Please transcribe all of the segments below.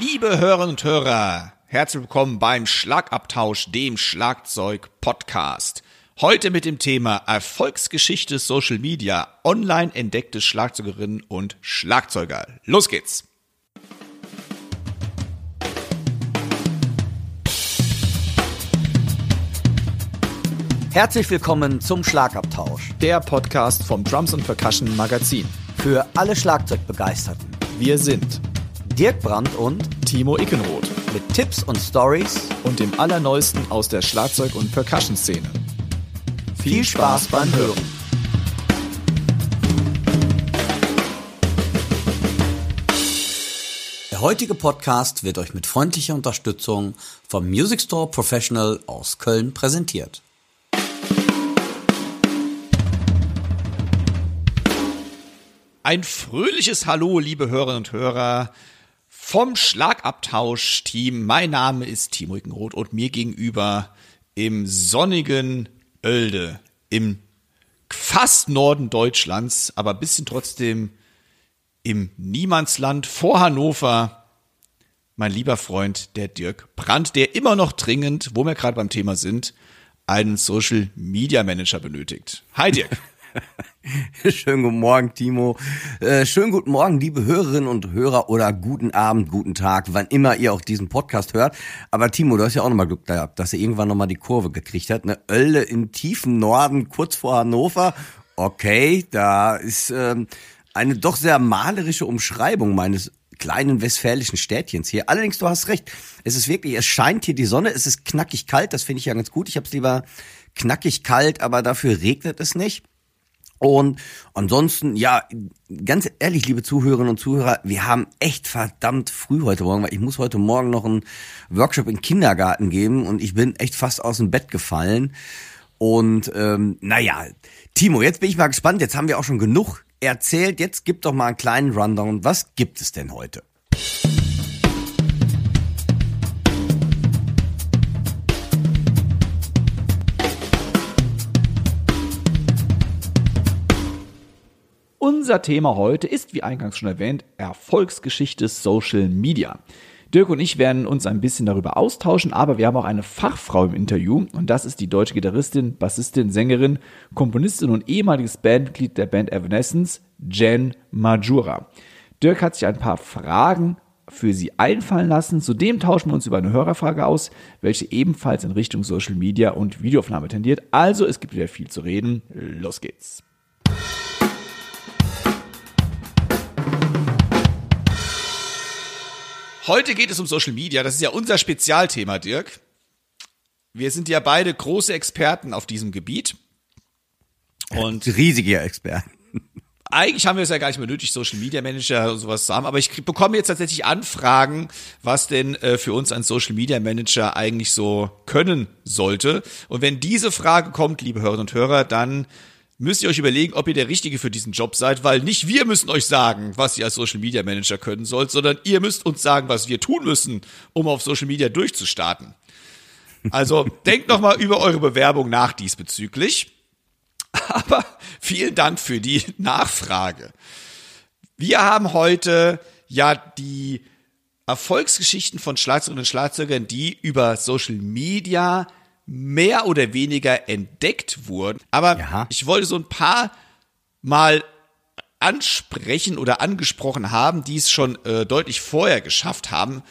Liebe Hörerinnen und Hörer, herzlich willkommen beim Schlagabtausch, dem Schlagzeug-Podcast. Heute mit dem Thema Erfolgsgeschichte Social Media, online entdeckte Schlagzeugerinnen und Schlagzeuger. Los geht's! Herzlich willkommen zum Schlagabtausch. Der Podcast vom Drums und Percussion Magazin. Für alle Schlagzeugbegeisterten. Wir sind Dirk Brandt und Timo Ickenroth mit Tipps und Stories und dem Allerneuesten aus der Schlagzeug- und Percussion-Szene. Viel Spaß beim Hören. Der heutige Podcast wird euch mit freundlicher Unterstützung vom Music Store Professional aus Köln präsentiert. Ein fröhliches Hallo, liebe Hörerinnen und Hörer vom Schlagabtausch-Team. Mein Name ist Timo Ickenroth und mir gegenüber im sonnigen Oelde, im fast Norden Deutschlands, aber bisschen trotzdem im Niemandsland vor Hannover, mein lieber Freund, der Dirk Brandt, der immer noch dringend, wo wir gerade beim Thema sind, einen Social Media Manager benötigt. Hi Dirk. Schönen guten Morgen, Timo. Äh, schönen guten Morgen, liebe Hörerinnen und Hörer oder guten Abend, guten Tag, wann immer ihr auch diesen Podcast hört. Aber Timo, du hast ja auch nochmal Glück gehabt, dass er irgendwann nochmal die Kurve gekriegt hat. Eine Oelde im tiefen Norden, kurz vor Hannover. Okay, da ist ähm, eine doch sehr malerische Umschreibung meines kleinen westfälischen Städtchens hier. Allerdings, du hast recht. Es ist wirklich, es scheint hier die Sonne, es ist knackig kalt, das finde ich ja ganz gut. Ich habe es lieber knackig kalt, aber dafür regnet es nicht. Und ansonsten, ja, ganz ehrlich, liebe Zuhörerinnen und Zuhörer, wir haben echt verdammt früh heute Morgen, weil ich muss heute Morgen noch einen Workshop im Kindergarten geben und ich bin echt fast aus dem Bett gefallen. Und ähm, naja, Timo, jetzt bin ich mal gespannt, jetzt haben wir auch schon genug erzählt, jetzt gib doch mal einen kleinen Rundown. Was gibt es denn heute? Unser Thema heute ist, wie eingangs schon erwähnt, Erfolgsgeschichte Social Media. Dirk und ich werden uns ein bisschen darüber austauschen, aber wir haben auch eine Fachfrau im Interview und das ist die deutsche Gitarristin, Bassistin, Sängerin, Komponistin und ehemaliges Bandmitglied der Band Evanescence, Jen Majura. Dirk hat sich ein paar Fragen für sie einfallen lassen. Zudem tauschen wir uns über eine Hörerfrage aus, welche ebenfalls in Richtung Social Media und Videoaufnahme tendiert. Also es gibt wieder viel zu reden. Los geht's. Heute geht es um Social Media. Das ist ja unser Spezialthema, Dirk. Wir sind ja beide große Experten auf diesem Gebiet. Und riesige Experten. Eigentlich haben wir es ja gar nicht mehr nötig, Social Media Manager und sowas zu haben, aber ich bekomme jetzt tatsächlich Anfragen, was denn äh, für uns ein Social Media Manager eigentlich so können sollte. Und wenn diese Frage kommt, liebe Hörerinnen und Hörer, dann müsst ihr euch überlegen, ob ihr der Richtige für diesen Job seid, weil nicht wir müssen euch sagen, was ihr als Social Media Manager können sollt, sondern ihr müsst uns sagen, was wir tun müssen, um auf Social Media durchzustarten. Also denkt noch mal über eure Bewerbung nach diesbezüglich. Aber vielen Dank für die Nachfrage. Wir haben heute ja die Erfolgsgeschichten von Schlagzeugern und Schlagzeugern, die über Social Media mehr oder weniger entdeckt wurden. Aber ja. ich wollte so ein paar mal ansprechen oder angesprochen haben, die es schon äh, deutlich vorher geschafft haben,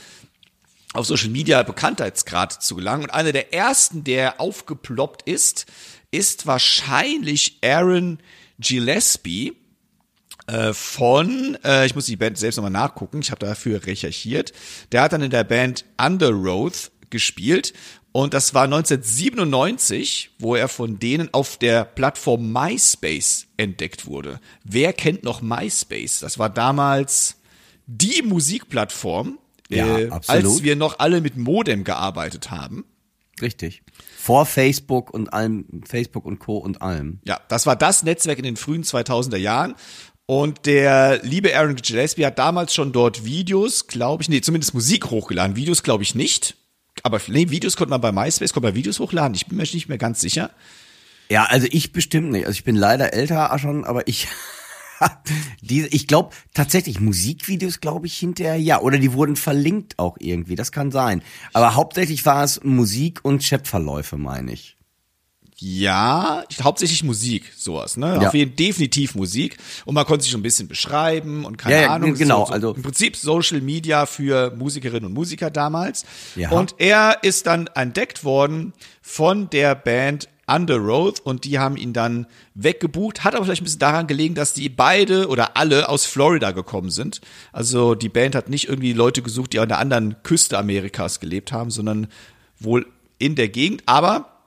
auf Social Media Bekanntheitsgrad zu gelangen. Und einer der ersten, der aufgeploppt ist, ist wahrscheinlich Aaron Gillespie äh, von, äh, ich muss die Band selbst nochmal nachgucken, ich habe dafür recherchiert. Der hat dann in der Band Underoath gespielt und das war 1997, wo er von denen auf der Plattform MySpace entdeckt wurde. Wer kennt noch MySpace? Das war damals die Musikplattform, ja, äh, als wir noch alle mit Modem gearbeitet haben. Richtig. Vor Facebook und allem, Facebook und Co. und allem. Ja, das war das Netzwerk in den frühen 2000er Jahren. Und der liebe Aaron Gillespie hat damals schon dort Videos, glaube ich, nee, zumindest Musik hochgeladen. Videos glaube ich nicht aber nee, Videos konnte man bei MySpace, konnte man Videos hochladen. Ich bin mir nicht mehr ganz sicher. Ja, also ich bestimmt nicht. Also ich bin leider älter schon, aber ich die, ich glaube tatsächlich Musikvideos, glaube ich hinterher ja, oder die wurden verlinkt auch irgendwie. Das kann sein. Aber hauptsächlich war es Musik und Chatverläufe, meine ich. Ja, hauptsächlich Musik, sowas, ne? Ja. Auf jeden definitiv Musik. Und man konnte sich schon ein bisschen beschreiben und keine Ja, Ahnung. genau, So, so also- Im Prinzip Social Media für Musikerinnen und Musiker damals. Ja. Und er ist dann entdeckt worden von der Band Under Oath und die haben ihn dann weggebucht. Hat aber vielleicht ein bisschen daran gelegen, dass die beide oder alle aus Florida gekommen sind. Also die Band hat nicht irgendwie Leute gesucht, die an der anderen Küste Amerikas gelebt haben, sondern wohl in der Gegend. Aber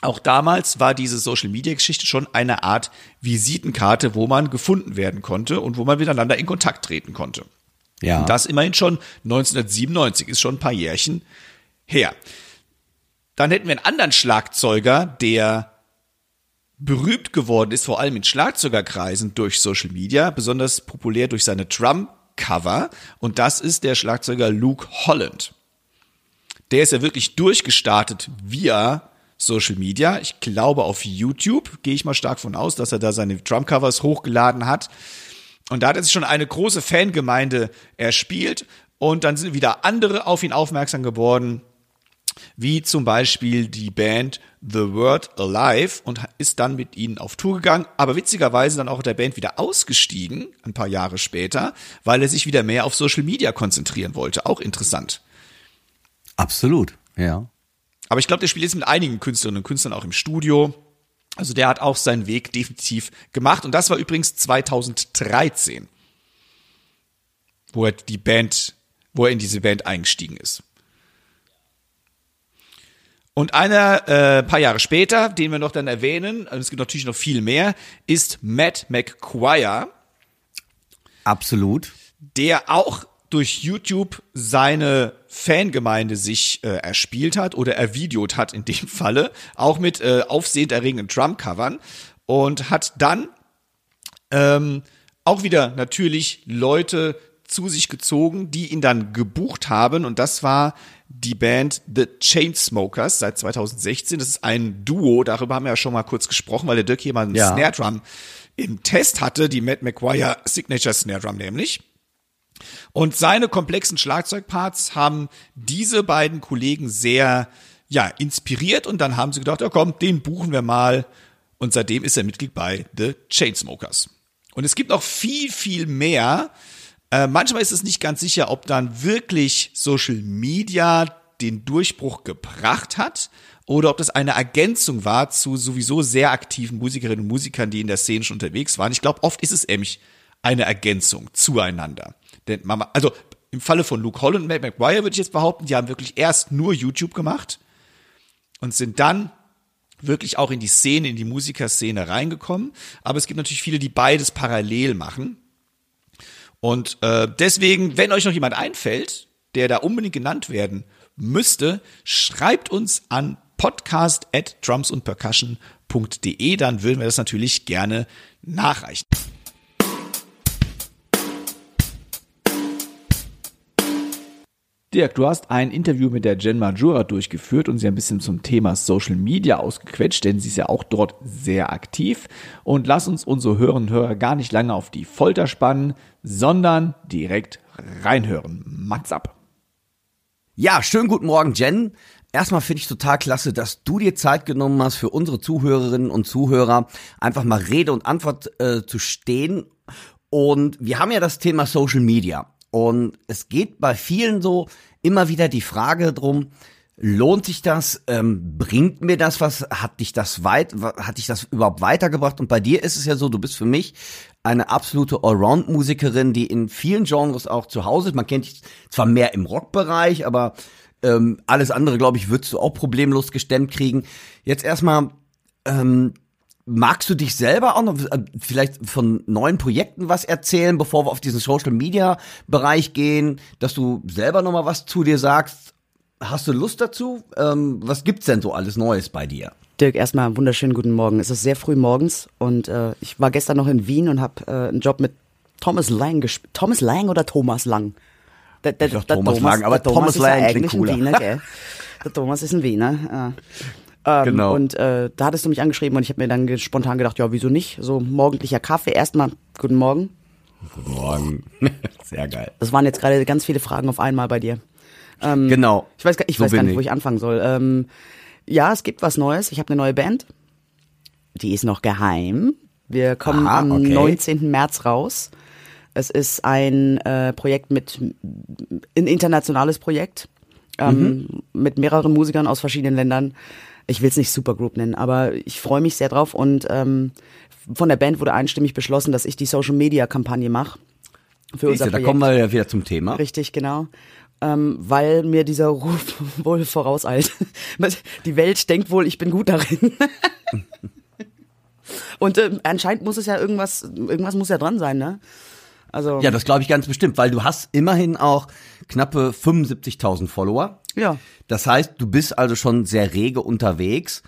auch damals war diese Social Media Geschichte schon eine Art Visitenkarte, wo man gefunden werden konnte und wo man miteinander in Kontakt treten konnte. Ja. Und das immerhin schon 1997, ist schon ein paar Jährchen her. Dann hätten wir einen anderen Schlagzeuger, der berühmt geworden ist, vor allem in Schlagzeugerkreisen durch Social Media, besonders populär durch seine Drum-Cover. Und das ist der Schlagzeuger Luke Holland. Der ist ja wirklich durchgestartet via Social Media. Ich glaube auf YouTube, gehe ich mal stark von aus, dass er da seine Drumcovers hochgeladen hat. Und da hat er sich schon eine große Fangemeinde erspielt. Und dann sind wieder andere auf ihn aufmerksam geworden, wie zum Beispiel die Band The Word Alive und ist dann mit ihnen auf Tour gegangen, aber witzigerweise dann auch der Band wieder ausgestiegen, ein paar Jahre später, weil er sich wieder mehr auf Social Media konzentrieren wollte. Auch interessant. Absolut, ja. Aber ich glaube, der spielt jetzt mit einigen Künstlerinnen und Künstlern auch im Studio. Also der hat auch seinen Weg definitiv gemacht. Und das war übrigens 2013, wo er die Band, wo er in diese Band eingestiegen ist. Und einer, äh, paar Jahre später, den wir noch dann erwähnen, und es gibt natürlich noch viel mehr, ist Matt McQuire Absolut. der auch durch YouTube seine Fangemeinde sich äh, erspielt hat oder ervideot hat in dem Falle, auch mit äh, aufsehenderregenden Drum-Covern und hat dann ähm, auch wieder natürlich Leute zu sich gezogen, die ihn dann gebucht haben und das war die Band The Chainsmokers seit 2016. Das ist ein Duo, darüber haben wir ja schon mal kurz gesprochen, weil der Dirk hier mal einen Ja. Snare Drum im Test hatte, die Matt McGuire Signature Snare Drum nämlich. Und seine komplexen Schlagzeugparts haben diese beiden Kollegen sehr, ja, inspiriert und dann haben sie gedacht, ja komm, den buchen wir mal. Und seitdem ist er Mitglied bei The Chainsmokers. Und es gibt noch viel, viel mehr. Äh, manchmal ist es nicht ganz sicher, ob dann wirklich Social Media den Durchbruch gebracht hat oder ob das eine Ergänzung war zu sowieso sehr aktiven Musikerinnen und Musikern, die in der Szene schon unterwegs waren. Ich glaube, oft ist es nämlich eine Ergänzung zueinander. Denn man, also im Falle von Luke Holland und Matt McGuire würde ich jetzt behaupten, die haben wirklich erst nur YouTube gemacht und sind dann wirklich auch in die Szene, in die Musikerszene reingekommen. Aber es gibt natürlich viele, die beides parallel machen. Und äh, deswegen, wenn euch noch jemand einfällt, der da unbedingt genannt werden müsste, schreibt uns an podcast at drumsundpercussion.de, dann würden wir das natürlich gerne nachreichen. Dirk, du hast ein Interview mit der Jen Majura durchgeführt und sie ein bisschen zum Thema Social Media ausgequetscht, denn sie ist ja auch dort sehr aktiv. Und lass uns unsere Hörerinnen und Hörer gar nicht lange auf die Folter spannen, sondern direkt reinhören. Mats ab. Ja, schönen guten Morgen, Jen. Erstmal finde ich total klasse, dass du dir Zeit genommen hast, für unsere Zuhörerinnen und Zuhörer einfach mal Rede und Antwort äh, zu stehen. Und wir haben ja das Thema Social Media. Und es geht bei vielen so immer wieder die Frage drum, lohnt sich das? Ähm, bringt mir das was? Hat dich das weit, hat dich das überhaupt weitergebracht? Und bei dir ist es ja so, du bist für mich eine absolute Allround-Musikerin, die in vielen Genres auch zu Hause ist. Man kennt dich zwar mehr im Rockbereich, aber ähm, alles andere, glaube ich, würdest du auch problemlos gestemmt kriegen. Jetzt erstmal, ähm, magst du dich selber auch noch äh, vielleicht von neuen Projekten was erzählen, bevor wir auf diesen Social Media Bereich gehen, dass du selber noch mal was zu dir sagst? Hast du Lust dazu? Ähm, was gibt's denn so alles Neues bei dir? Dirk, erstmal einen wunderschönen guten Morgen. Es ist sehr früh morgens und äh, ich war gestern noch in Wien und habe äh, einen Job mit Thomas Lang gespielt. Thomas Lang oder Thomas Lang? Der, der, Ich sag Thomas Lang, aber der Thomas ist Lang ja klingt eigentlich ein. Wiener, gell? Der Thomas ist ein Wiener. Ähm, Genau. Und äh, da hattest du mich angeschrieben und ich habe mir dann spontan gedacht, ja, wieso nicht? So morgendlicher Kaffee. Erstmal, guten Morgen. Guten Morgen. Sehr geil. Das waren jetzt gerade ganz viele Fragen auf einmal bei dir. Ähm, Genau. Ich weiß, gar- ich So weiß gar nicht, wo ich. ich anfangen soll. Ähm, ja, es gibt was Neues. Ich habe eine neue Band. Die ist noch geheim. Wir kommen Aha, am okay. 19. März raus. Es ist ein äh, Projekt mit, ein internationales Projekt ähm, Mhm. mit mehreren Musikern aus verschiedenen Ländern. Ich will es nicht Supergroup nennen, aber ich freue mich sehr drauf und ähm, von der Band wurde einstimmig beschlossen, dass ich die Social Media Kampagne mache für unser Siehste, da Projekt. kommen wir ja wieder zum Thema. Richtig, genau. Ähm, weil mir dieser Ruf wohl vorauseilt. Die Welt denkt wohl, ich bin gut darin. Und ähm, anscheinend muss es ja irgendwas, irgendwas muss ja dran sein, ne? Also, Ja, das glaube ich ganz bestimmt, weil du hast immerhin auch knappe 75.000 Follower. Ja. Das heißt, du bist also schon sehr rege unterwegs.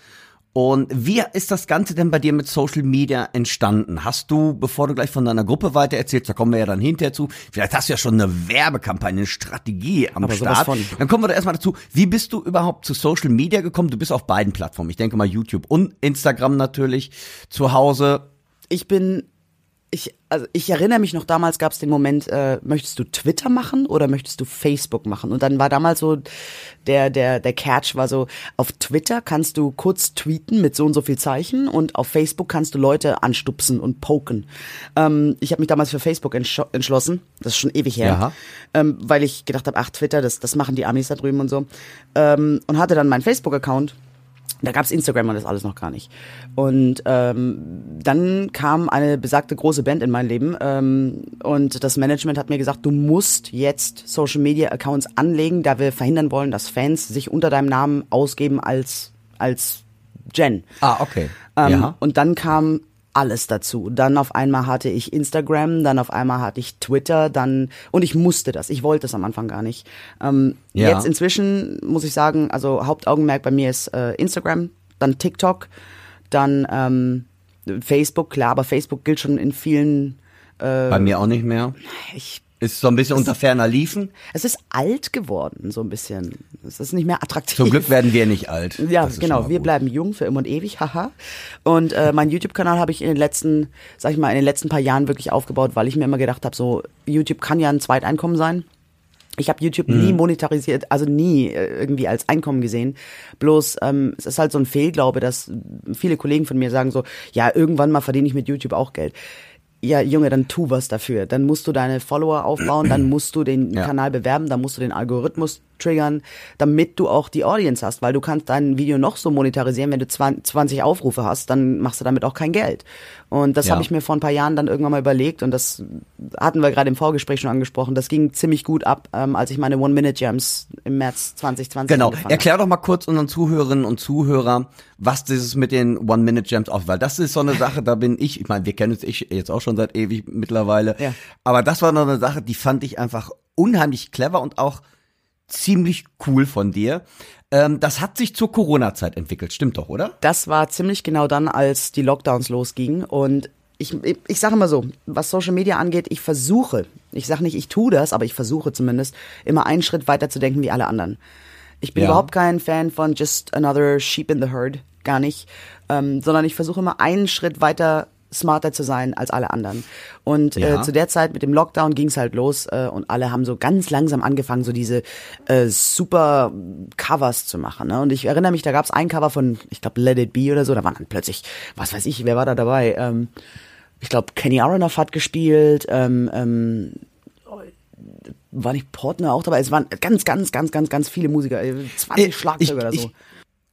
Und wie ist das Ganze denn bei dir mit Social Media entstanden? Hast du, bevor du gleich von deiner Gruppe weiter erzählst, da kommen wir ja dann hinterher zu, vielleicht hast du ja schon eine Werbekampagne, eine Strategie am Aber Start. von. Dann kommen wir doch erstmal dazu, wie bist du überhaupt zu Social Media gekommen? Du bist auf beiden Plattformen, ich denke mal YouTube und Instagram natürlich, zu Hause. ich bin, ich, also ich erinnere mich noch, damals gab es den Moment, äh, möchtest du Twitter machen oder möchtest du Facebook machen? Und dann war damals so, der, der, der Catch war so, auf Twitter kannst du kurz tweeten mit so und so viel Zeichen und auf Facebook kannst du Leute anstupsen und poken. Ähm, ich habe mich damals für Facebook entsch entschlossen, das ist schon ewig her, ähm, weil ich gedacht habe, ach Twitter, das, das machen die Amis da drüben und so. Ähm, und hatte dann meinen Facebook-Account da gab's Instagram und das alles noch gar nicht. Und ähm, dann kam eine besagte große Band in mein Leben ähm, und das Management hat mir gesagt, du musst jetzt Social Media Accounts anlegen, da wir verhindern wollen, dass Fans sich unter deinem Namen ausgeben als als Jen. Ah, okay. Ähm, ja. Und dann kam alles dazu. Dann auf einmal hatte ich Instagram, dann auf einmal hatte ich Twitter, dann und ich musste das. Ich wollte es am Anfang gar nicht. Ähm, Ja. Jetzt inzwischen muss ich sagen, also Hauptaugenmerk bei mir ist äh, Instagram, dann TikTok, dann ähm, Facebook. Klar, aber Facebook gilt schon in vielen. Bei mir auch nicht mehr. Ich, Ist so ein bisschen unter ferner Liefen. es ist alt geworden, so ein bisschen. Es ist nicht mehr attraktiv. Zum Glück werden wir nicht alt. Ja, genau. Wir bleiben jung für immer und ewig, haha. Und äh, meinen YouTube-Kanal habe ich in den letzten, sag ich mal, in den letzten paar Jahren wirklich aufgebaut, weil ich mir immer gedacht habe, so YouTube kann ja ein Zweiteinkommen sein. Ich habe YouTube Mhm. nie monetarisiert, also nie äh, irgendwie als Einkommen gesehen. Bloß ähm, es ist halt so ein Fehlglaube, dass viele Kollegen von mir sagen so, ja, irgendwann mal verdiene ich mit YouTube auch Geld. Ja, Junge, dann tu was dafür. Dann musst du deine Follower aufbauen, dann musst du den Ja. Kanal bewerben, dann musst du den Algorithmus triggern, damit du auch die Audience hast, weil du kannst dein Video noch so monetarisieren, wenn du 20 20 Aufrufe hast, dann machst du damit auch kein Geld. Und das Ja. habe ich mir vor ein paar Jahren dann irgendwann mal überlegt und das hatten wir gerade im Vorgespräch schon angesprochen. Das ging ziemlich gut ab, ähm, als ich meine One-Minute-Jams im März 2020 Genau. habe. Erklär doch mal kurz unseren Zuhörerinnen und Zuhörern, was dieses mit den One-Minute-Jams auf, weil das ist so eine Sache, da bin ich, ich meine, wir kennen uns ich jetzt auch schon seit ewig mittlerweile, Ja. aber das war noch eine Sache, die fand ich einfach unheimlich clever und auch ziemlich cool von dir. Ähm, das hat sich zur Corona-Zeit entwickelt, stimmt doch, oder? Das war ziemlich genau dann, als die Lockdowns losgingen. Und ich, ich, sage immer so, was Social Media angeht, ich versuche, ich sage nicht, ich tue das, aber ich versuche zumindest, immer einen Schritt weiter zu denken wie alle anderen. Ich bin Ja. überhaupt kein Fan von just another sheep in the herd, gar nicht, ähm, sondern ich versuche immer einen Schritt weiter smarter zu sein als alle anderen. Und Ja. äh, zu der Zeit mit dem Lockdown ging's halt los äh, und alle haben so ganz langsam angefangen, so diese äh, super Covers zu machen. Ne? Und ich erinnere mich, da gab's ein Cover von, ich glaube, Let It Be oder so, da waren dann plötzlich, was weiß ich, wer war da dabei? Ähm, ich glaube, Kenny Aronoff hat gespielt, ähm, ähm, war nicht Portner auch dabei? Es waren ganz, ganz, ganz, ganz, ganz viele Musiker, äh, 20 Ich- Schlagzeuger oder so. Ich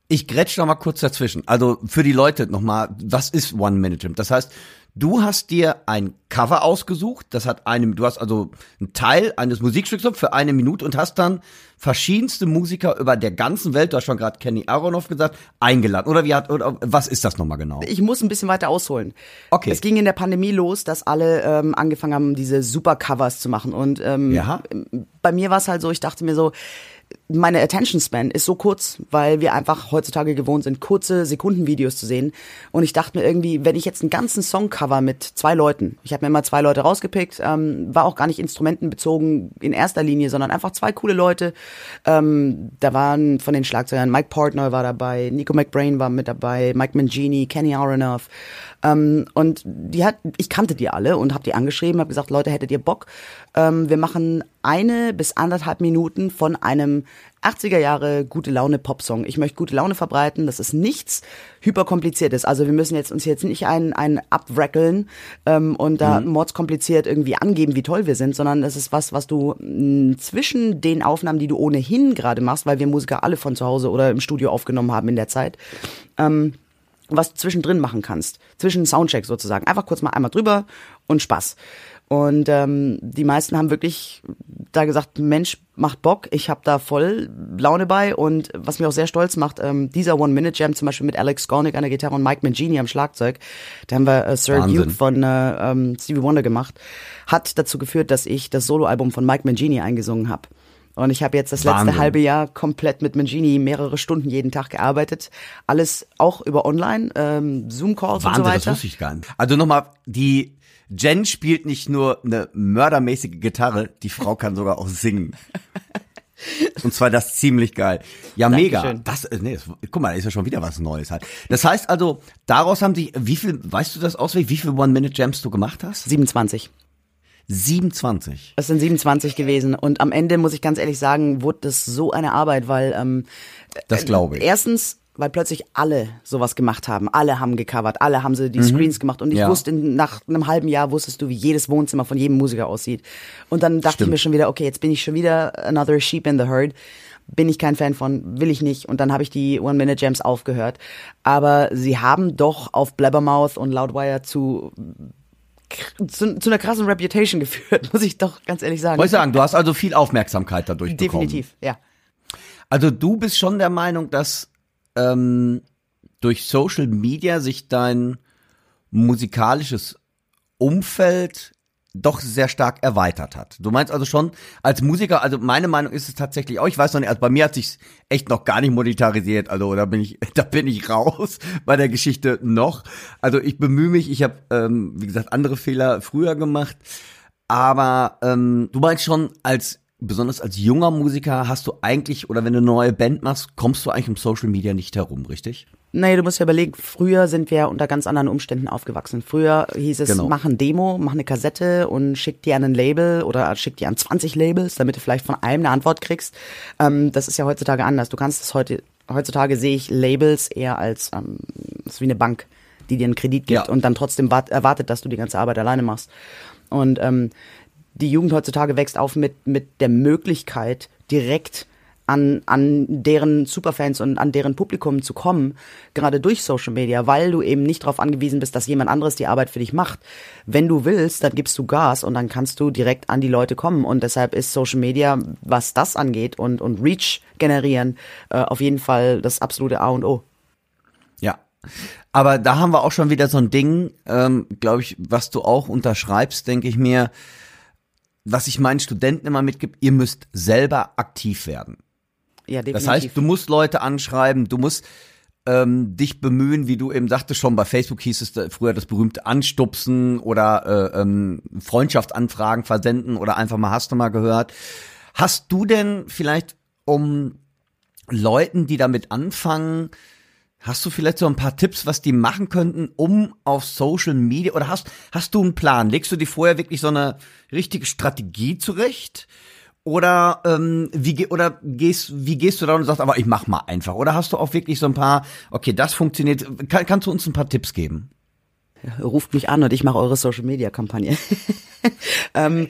grätsch noch mal kurz dazwischen. Also für die Leute noch mal, was ist One Minute Gym? Das heißt, du hast dir ein Cover ausgesucht, das hat eine, du hast also einen Teil eines Musikstücks für eine Minute und hast dann verschiedenste Musiker über der ganzen Welt, du hast schon gerade Kenny Aronoff gesagt, eingeladen. Oder wie hat, oder was ist das noch mal genau? Ich muss ein bisschen weiter ausholen. Okay. Es ging in der Pandemie los, dass alle ähm, angefangen haben, diese super Covers zu machen. Und ähm, Ja. bei mir war es halt so, ich dachte mir so, meine Attention Span ist so kurz, weil wir einfach heutzutage gewohnt sind, kurze Sekundenvideos zu sehen. Und ich dachte mir irgendwie, wenn ich jetzt einen ganzen Song cover mit zwei Leuten, ich habe mir immer zwei Leute rausgepickt, ähm, war auch gar nicht instrumentenbezogen in erster Linie, sondern einfach zwei coole Leute. Ähm, da waren von den Schlagzeugern Mike Portnoy war dabei, Nico McBrain war mit dabei, Mike Mangini, Kenny Aronoff. Ähm, und die hat, ich kannte die alle und habe die angeschrieben, habe gesagt, Leute, hättet ihr Bock? Ähm, wir machen eine bis anderthalb Minuten von einem 80er Jahre gute Laune Popsong. Ich möchte gute Laune verbreiten. Das ist nichts hyperkompliziertes. Also wir müssen jetzt uns jetzt nicht einen, einen abwrackeln ähm, und da mhm. mordskompliziert irgendwie angeben, wie toll wir sind, sondern das ist was, was du mh, zwischen den Aufnahmen, die du ohnehin gerade machst, weil wir Musiker alle von zu Hause oder im Studio aufgenommen haben in der Zeit, ähm, was du zwischendrin machen kannst. Zwischen Soundcheck sozusagen. Einfach kurz mal einmal drüber und Spaß. Und ähm, die meisten haben wirklich da gesagt, Mensch, macht Bock, ich habe da voll Laune bei und was mich auch sehr stolz macht, ähm, dieser One-Minute-Jam zum Beispiel mit Alex Skornick an der Gitarre und Mike Mangini am Schlagzeug, da haben wir äh, Sir Wahnsinn. Duke von äh, ähm, Stevie Wonder gemacht, hat dazu geführt, dass ich das Soloalbum von Mike Mangini eingesungen habe. Und ich habe jetzt das letzte Wahnsinn. halbe Jahr komplett mit Mangini mehrere Stunden jeden Tag gearbeitet. Alles auch über online, ähm, Zoom-Calls und Wahnsinn, so das weiter. wusste ich gar nicht. Also nochmal, die Jen spielt nicht nur eine mördermäßige Gitarre, die Frau kann sogar auch singen. Und zwar das ziemlich geil. Ja, mega. Dankeschön. Das, äh, nee, das, guck mal, da ist ja schon wieder was Neues halt. Das heißt also, daraus haben sich, wie viel, weißt du das auswendig, wie viel One-Minute-Jams du gemacht hast? 27. 27. Es sind 27 gewesen und am Ende muss ich ganz ehrlich sagen, wurde das so eine Arbeit, weil ähm, Das glaube ich. erstens, weil plötzlich alle sowas gemacht haben, alle haben gecovert, alle haben sie die Screens gemacht und ich Mhm. Ja. wusste nach einem halben Jahr wusstest du, wie jedes Wohnzimmer von jedem Musiker aussieht. Und dann dachte Stimmt. ich mir schon wieder, okay, jetzt bin ich schon wieder another sheep in the herd. Bin ich kein Fan von, will ich nicht. Und dann habe ich die One-Minute-Jams aufgehört. Aber sie haben doch auf Blabbermouth und Loudwire zu zu, zu einer krassen Reputation geführt, muss ich doch ganz ehrlich sagen. Wollte ich sagen, du hast also viel Aufmerksamkeit dadurch bekommen. Definitiv, ja. Also du bist schon der Meinung, dass ähm, durch Social Media sich dein musikalisches Umfeld doch sehr stark erweitert hat. Du meinst also schon als Musiker, also meine Meinung ist es tatsächlich auch, ich weiß noch nicht, also bei mir hat sich echt noch gar nicht monetarisiert, also da bin ich, da bin ich raus bei der Geschichte noch. Also ich bemühe mich, ich habe, ähm, wie gesagt, andere Fehler früher gemacht, aber ähm, du meinst schon als besonders als junger Musiker hast du eigentlich oder wenn du eine neue Band machst, kommst du eigentlich um Social Media nicht herum, richtig? Nee, du musst ja überlegen, früher sind wir ja unter ganz anderen Umständen aufgewachsen. Früher hieß es, Genau. mach ein Demo, mach eine Kassette und schick dir an ein Label oder schick dir an 20 Labels, damit du vielleicht von einem eine Antwort kriegst. Ähm, das ist ja heutzutage anders. Du kannst es heute, heutzutage sehe ich Labels eher als, ähm, ist wie eine Bank, die dir einen Kredit gibt Ja. und dann trotzdem wart, erwartet, dass du die ganze Arbeit alleine machst. Und ähm, die Jugend heutzutage wächst auf mit, mit der Möglichkeit, direkt an, an deren Superfans und an deren Publikum zu kommen, gerade durch Social Media, weil du eben nicht darauf angewiesen bist, dass jemand anderes die Arbeit für dich macht. Wenn du willst, dann gibst du Gas und dann kannst du direkt an die Leute kommen. Und deshalb ist Social Media, was das angeht und, und Reach generieren, äh, auf jeden Fall das absolute A und O. Ja. Aber da haben wir auch schon wieder so ein Ding, ähm, glaube ich, was du auch unterschreibst, denke ich mir, was ich meinen Studenten immer mitgebe, ihr müsst selber aktiv werden. Ja, definitiv. Das heißt, du musst Leute anschreiben, du musst ähm, dich bemühen, wie du eben sagtest schon, bei Facebook hieß es da früher das berühmte Anstupsen oder äh, ähm, Freundschaftsanfragen versenden oder einfach mal hast du mal gehört. Hast du denn vielleicht um Leuten, die damit anfangen, hast du vielleicht so ein paar Tipps, was die machen könnten, um auf Social Media oder hast hast du einen Plan? Legst du dir vorher wirklich so eine richtige Strategie zurecht? Oder ähm, wie oder gehst wie gehst du da und sagst, aber ich mach mal einfach? Oder hast du auch wirklich so ein paar, okay, das funktioniert? Kann, kannst du uns ein paar Tipps geben? ruft mich an und ich mache eure Social Media Kampagne. ähm,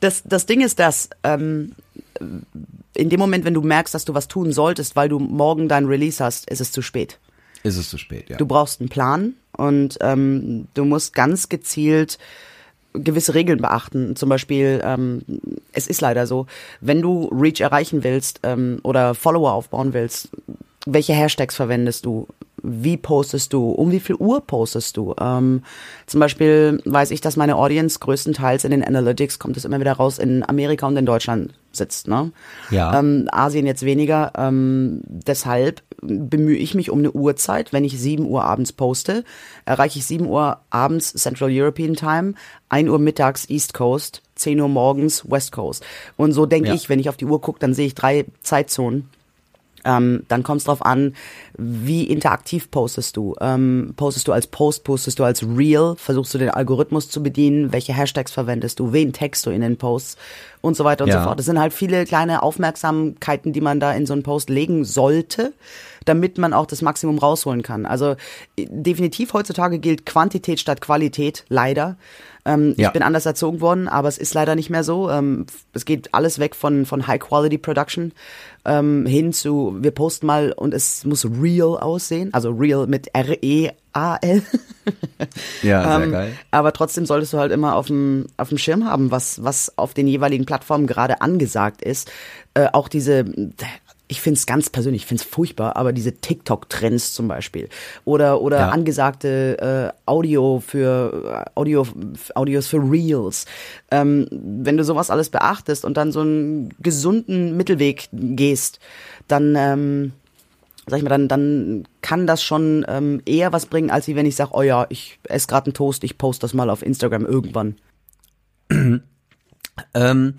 das, das Ding ist das, ähm, in dem Moment, wenn du merkst, dass du was tun solltest, weil du morgen dein Release hast, ist es zu spät. Ist es zu spät, ja. Du brauchst einen Plan und ähm, du musst ganz gezielt gewisse Regeln beachten. Zum Beispiel, ähm, es ist leider so, wenn du Reach erreichen willst ähm, oder Follower aufbauen willst, welche Hashtags verwendest du? Wie postest du? Um wie viel Uhr postest du? Ähm, zum Beispiel weiß ich, dass meine Audience größtenteils in den Analytics, kommt es immer wieder raus, in Amerika und in Deutschland sitzt. Ne? Ja. Ähm, Asien jetzt weniger. Ähm, deshalb bemühe ich mich um eine Uhrzeit. Wenn ich 7 Uhr abends poste, erreiche ich 7 Uhr abends Central European Time, 1 Uhr mittags East Coast, 10 Uhr morgens West Coast. Und so denke Ja. ich, wenn ich auf die Uhr gucke, dann sehe ich drei Zeitzonen. Ähm, dann kommt es drauf an, wie interaktiv postest du. Ähm, postest du als Post, postest du als Reel, versuchst du den Algorithmus zu bedienen, welche Hashtags verwendest du, wen text du in den Posts und so weiter und Ja. so fort. Das sind halt viele kleine Aufmerksamkeiten, die man da in so einen Post legen sollte, damit man auch das Maximum rausholen kann. Also äh, definitiv heutzutage gilt Quantität statt Qualität, leider. Ähm, Ja. Ich bin anders erzogen worden, aber es ist leider nicht mehr so. Ähm, es geht alles weg von, von High-Quality-Production ähm, hin zu, wir posten mal und es muss real aussehen. Also real mit R-E-A-L. Ja, sehr Ähm, geil. Aber trotzdem solltest du halt immer auf dem, auf dem Schirm haben, was, was auf den jeweiligen Plattformen gerade angesagt ist. Äh, auch diese, ich find's ganz persönlich, ich find's furchtbar, aber diese TikTok-Trends zum Beispiel. Oder, oder Ja. angesagte äh, Audio für äh, Audio, Audios für Reels. Ähm, wenn du sowas alles beachtest und dann so einen gesunden Mittelweg gehst, dann ähm, sag ich mal, dann, dann kann das schon ähm, eher was bringen, als wie wenn ich sage, oh ja, ich esse gerade einen Toast, ich poste das mal auf Instagram irgendwann. Ähm,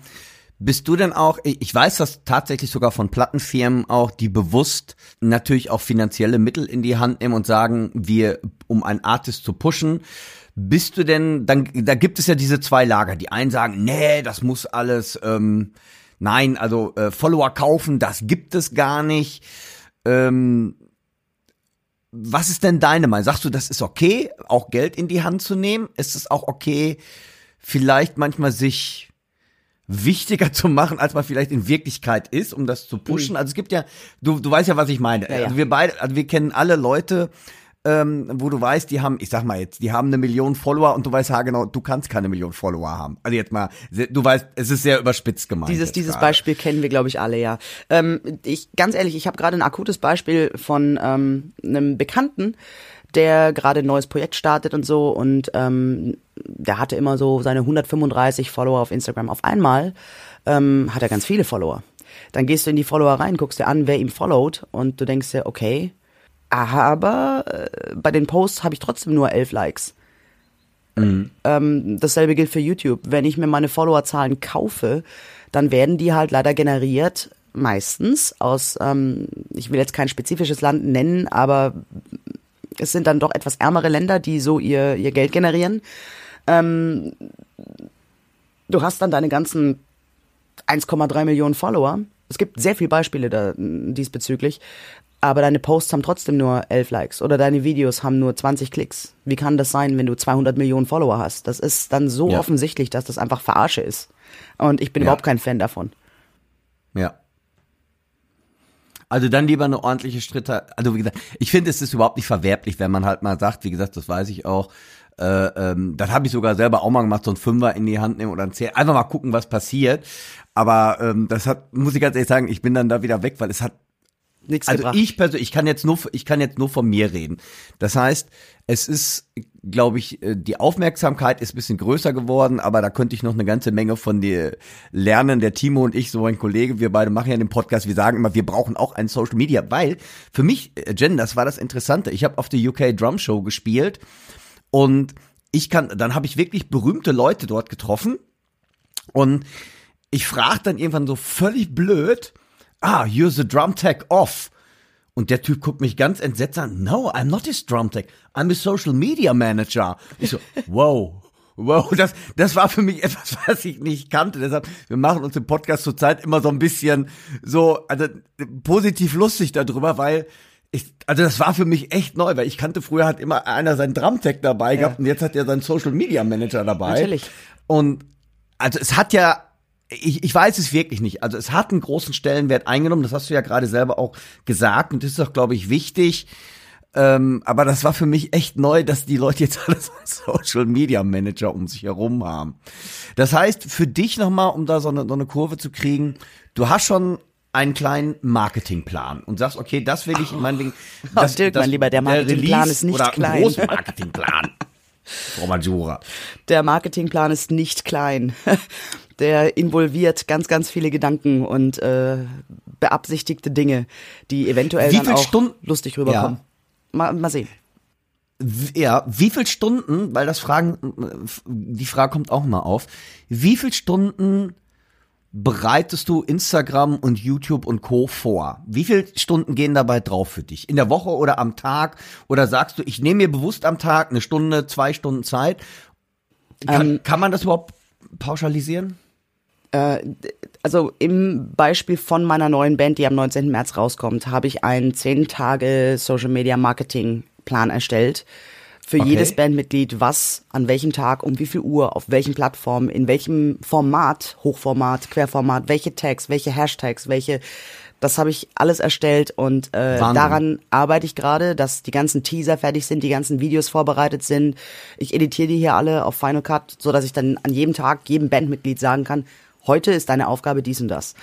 bist du denn auch, ich weiß das tatsächlich sogar von Plattenfirmen auch, die bewusst natürlich auch finanzielle Mittel in die Hand nehmen und sagen, wir, um einen Artist zu pushen, bist du denn, dann, da gibt es ja diese zwei Lager. Die einen sagen, nee, das muss alles, ähm, nein, also äh, Follower kaufen, das gibt es gar nicht. Ähm, was ist denn deine Meinung? Sagst du, das ist okay, auch Geld in die Hand zu nehmen? Ist es auch okay, vielleicht manchmal sich wichtiger zu machen, als man vielleicht in Wirklichkeit ist, um das zu pushen. Also es gibt ja, du, du weißt ja, was ich meine. Ja, ja. Also wir beide, also wir kennen alle Leute, ähm, wo du weißt, die haben, ich sag mal jetzt, die haben eine Million Follower und du weißt ja genau, du kannst keine Million Follower haben. Also jetzt mal, du weißt, es ist sehr überspitzt gemeint. Dieses, dieses gerade. Beispiel kennen wir, glaube ich, alle, ja. Ähm, ich, ganz ehrlich, ich habe gerade ein akutes Beispiel von ähm, einem Bekannten, der gerade ein neues Projekt startet und so und ähm, der hatte immer so seine 135 Follower auf Instagram. Auf einmal ähm, hat er ganz viele Follower. Dann gehst du in die Follower rein, guckst dir an, wer ihm followt und du denkst dir, okay, aber äh, bei den Posts habe ich trotzdem nur elf Likes. Ähm, dasselbe gilt für YouTube. Wenn ich mir meine Followerzahlen kaufe, dann werden die halt leider generiert, meistens aus, ähm, ich will jetzt kein spezifisches Land nennen, aber es sind dann doch etwas ärmere Länder, die so ihr, ihr Geld generieren. Ähm, du hast dann deine ganzen 1,3 Millionen Follower. Es gibt sehr viele Beispiele da, diesbezüglich. Aber deine Posts haben trotzdem nur 11 Likes oder deine Videos haben nur 20 Klicks. Wie kann das sein, wenn du 200 Millionen Follower hast? Das ist dann so Ja. offensichtlich, dass das einfach Verarsche ist. Und ich bin Ja. überhaupt kein Fan davon. Ja. Also dann lieber eine ordentliche Schritte. Also wie gesagt, ich finde, es ist überhaupt nicht verwerblich, wenn man halt mal sagt, wie gesagt, das weiß ich auch. Äh, ähm, das habe ich sogar selber auch mal gemacht, so ein Fünfer in die Hand nehmen oder ein Zehn. Einfach mal gucken, was passiert. Aber ähm, das hat, muss ich ganz ehrlich sagen, ich bin dann da wieder weg, weil es hat Nichts also gebracht. ich persönlich, ich kann jetzt nur, ich kann jetzt nur von mir reden. Das heißt, es ist, glaube ich, äh, die Aufmerksamkeit ist ein bisschen größer geworden, aber da könnte ich noch eine ganze Menge von dir lernen. Der Timo und ich, so mein Kollege, wir beide machen ja den Podcast. Wir sagen immer, wir brauchen auch ein Social Media, weil für mich, äh, Jen, das war das Interessante. Ich habe auf der UK Drum Show gespielt und ich kann, dann habe ich wirklich berühmte Leute dort getroffen und ich frage dann irgendwann so völlig blöd, ah, you're the drum tech off. Und der Typ guckt mich ganz entsetzt an. No, I'm not his drum tech. I'm a social media manager. Ich so, wow. Wow, das, das war für mich etwas, was ich nicht kannte. Deshalb, wir machen uns im Podcast zurzeit immer so ein bisschen so, also positiv lustig darüber, weil ich, also das war für mich echt neu, weil ich kannte früher hat immer einer seinen Drumtech dabei gehabt und jetzt hat er seinen Social Media Manager dabei. Natürlich. Und also es hat ja, ich, ich weiß es wirklich nicht. Also es hat einen großen Stellenwert eingenommen, das hast du ja gerade selber auch gesagt und das ist doch, glaube ich, wichtig. Ähm, aber das war für mich echt neu, dass die Leute jetzt alle so einen Social Media Manager um sich herum haben. Das heißt, für dich nochmal, um da so eine, so eine Kurve zu kriegen, du hast schon einen kleinen Marketingplan und sagst, okay, das will ich, meinetwegen, Oh, das, Dirk, mein Lieber, der Marketingplan ist nicht oder klein. Ein großen Marketingplan. Frau Majura. Der Marketingplan ist nicht klein. Der involviert ganz, ganz viele Gedanken und äh, beabsichtigte Dinge, die eventuell Wie dann auch Stunden- lustig rüberkommen. Mal, mal sehen. Ja, wie viel Stunden, weil das Fragen, die Frage kommt auch mal auf, wie viel Stunden bereitest du Instagram und YouTube und Co. vor? Wie viel Stunden gehen dabei drauf für dich? In der Woche oder am Tag? Oder sagst du, ich nehme mir bewusst am Tag eine Stunde, zwei Stunden Zeit? Kann, kann man das überhaupt pauschalisieren? Also im Beispiel von meiner neuen Band, die am 19. März rauskommt, habe ich einen 10 Tage Social Media Marketing Plan erstellt. Für Okay. jedes Bandmitglied, was an welchem Tag, um wie viel Uhr, auf welchen Plattformen, in welchem Format, Hochformat, Querformat, welche Tags, welche Hashtags, welche, das habe ich alles erstellt und äh, Wahnsinn. daran arbeite ich gerade, dass die ganzen Teaser fertig sind, die ganzen Videos vorbereitet sind. Ich editiere die hier alle auf Final Cut, so dass ich dann an jedem Tag jedem Bandmitglied sagen kann, heute ist deine Aufgabe dies und das.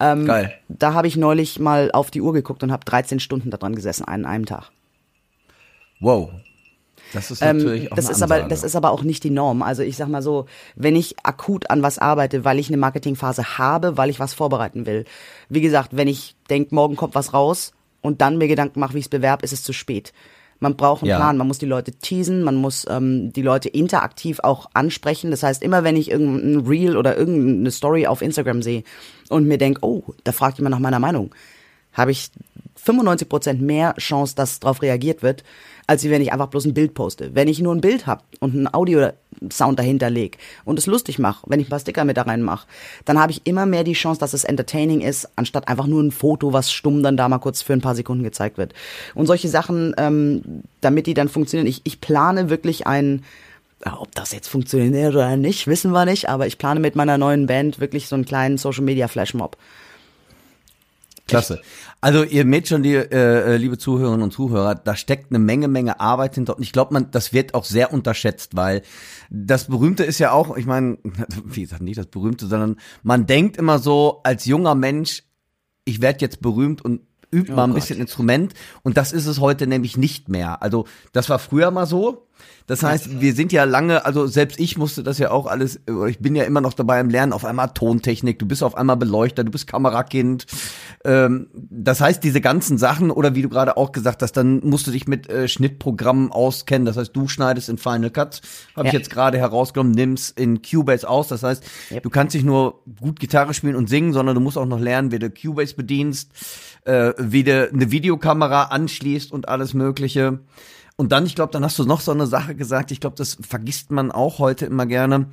Ähm, Geil. Da habe ich neulich mal auf die Uhr geguckt und habe 13 Stunden daran gesessen, an einem Tag. Wow. Das ist Ähm, natürlich auch das ist aber das ist aber auch nicht die Norm. Also ich sag mal so, wenn ich akut an was arbeite, weil ich eine Marketingphase habe, weil ich was vorbereiten will. Wie gesagt, wenn ich denk, morgen kommt was raus und dann mir Gedanken mache, wie ich es bewerbe, ist es zu spät. Man braucht einen Ja. Plan, man muss die Leute teasen, man muss ähm, die Leute interaktiv auch ansprechen. Das heißt, immer wenn ich irgendein Reel oder irgendeine Story auf Instagram sehe und mir denk, oh, da fragt jemand nach meiner Meinung, habe ich 95% mehr Chance, dass darauf reagiert wird, als wenn ich einfach bloß ein Bild poste. Wenn ich nur ein Bild habe und einen Audio-Sound dahinter leg und es lustig mache, wenn ich ein paar Sticker mit da rein mache, dann habe ich immer mehr die Chance, dass es entertaining ist, anstatt einfach nur ein Foto, was stumm dann da mal kurz für ein paar Sekunden gezeigt wird. Und solche Sachen, ähm, damit die dann funktionieren. Ich, ich plane wirklich ein ja, ob das jetzt funktioniert oder nicht, wissen wir nicht, aber ich plane mit meiner neuen Band wirklich so einen kleinen Social Media Flashmob. Klasse. Also ihr merkt schon, die, äh, liebe Zuhörerinnen und Zuhörer, da steckt eine Menge, Menge Arbeit hinter. Und ich glaube, man, das wird auch sehr unterschätzt, weil das Berühmte ist ja auch, ich meine, wie gesagt, nicht das Berühmte, sondern man denkt immer so als junger Mensch, ich werde jetzt berühmt und übt mal ein bisschen Instrument. Und das ist es heute nämlich nicht mehr. Also das war früher mal so. Das heißt, wir sind ja lange, also selbst ich musste das ja auch alles, ich bin ja immer noch dabei im Lernen, auf einmal Tontechnik, du bist auf einmal Beleuchter, du bist Kamerakind. Ähm, das heißt, diese ganzen Sachen, oder wie du gerade auch gesagt hast, dann musst du dich mit äh, Schnittprogrammen auskennen. Das heißt, du schneidest in Final Cut, habe ich Ja. jetzt gerade herausgenommen, nimmst in Cubase aus. Das heißt, du kannst nicht nur gut Gitarre spielen und singen, sondern du musst auch noch lernen, wie du Cubase bedienst, äh, wie du eine Videokamera anschließt und alles Mögliche. Und dann, ich glaube, dann hast du noch so eine Sache gesagt, ich glaube, das vergisst man auch heute immer gerne.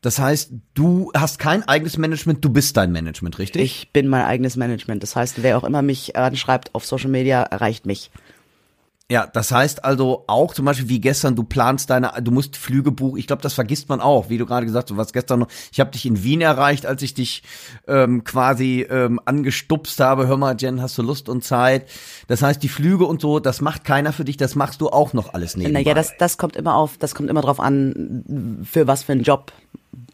Das heißt, du hast kein eigenes Management, du bist dein Management, richtig? Ich bin mein eigenes Management. Das heißt, wer auch immer mich anschreibt auf Social Media, erreicht mich. Ja, das heißt also auch zum Beispiel wie gestern, du planst deine, du musst Flüge buchen. Ich glaube, das vergisst man auch, wie du gerade gesagt hast, du warst gestern noch. Ich habe dich in Wien erreicht, als ich dich ähm, quasi ähm, angestupst habe. Hör mal, Jen, hast du Lust und Zeit? Das heißt, die Flüge und so, das macht keiner für dich, das machst du auch noch alles nebenbei. Naja, das, das kommt immer auf, das kommt immer drauf an, für was für einen Job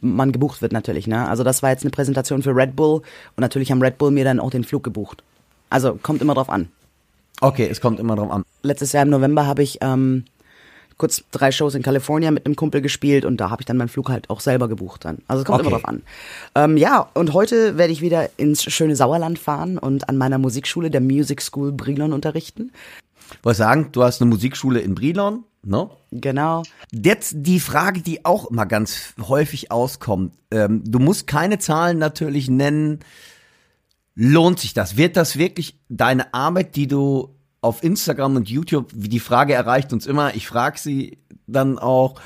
man gebucht wird natürlich. Ne? Also das war jetzt eine Präsentation für Red Bull und natürlich haben Red Bull mir dann auch den Flug gebucht. Also kommt immer drauf an. Okay, es kommt immer drauf an. Letztes Jahr im November habe ich ähm, kurz drei Shows in Kalifornien mit einem Kumpel gespielt und da habe ich dann meinen Flug halt auch selber gebucht dann. Also es kommt Okay. immer drauf an. Ähm, ja, und heute werde ich wieder ins schöne Sauerland fahren und an meiner Musikschule, der Music School Brilon, unterrichten. Wollte sagen, du hast eine Musikschule in Brilon, ne? Genau. Jetzt die Frage, die auch immer ganz häufig auskommt. Ähm, du musst keine Zahlen natürlich nennen. Lohnt sich das? Wird das wirklich deine Arbeit, die du auf Instagram und YouTube, wie die Frage erreicht uns immer, ich frage sie dann auch,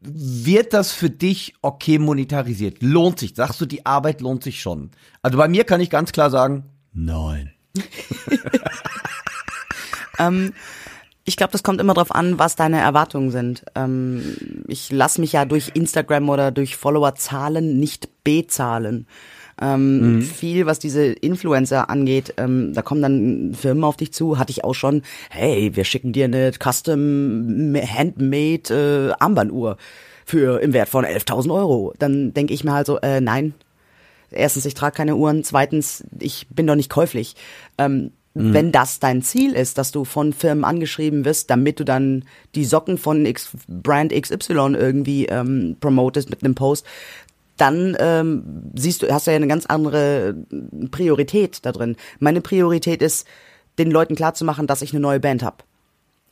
wird das für dich okay monetarisiert? Lohnt sich? Sagst du, die Arbeit lohnt sich schon? Also bei mir kann ich ganz klar sagen, nein. Ich glaube, das kommt immer drauf an, was deine Erwartungen sind. Ähm, ich lasse mich ja durch Instagram oder durch Followerzahlen nicht bezahlen. Ähm, Viel, was diese Influencer angeht, ähm, da kommen dann Firmen auf dich zu, hatte ich auch schon, hey, wir schicken dir eine Custom Handmade äh, Armbanduhr für im Wert von 11.000 Euro. Dann denke ich mir halt so, äh, nein, erstens, ich trage keine Uhren, zweitens, ich bin doch nicht käuflich. Ähm, Wenn das dein Ziel ist, dass du von Firmen angeschrieben wirst, damit du dann die Socken von X, Brand XY irgendwie ähm, promotest mit einem Post, dann ähm, siehst du, hast du ja eine ganz andere Priorität da drin. Meine Priorität ist, den Leuten klarzumachen, dass ich eine neue Band habe.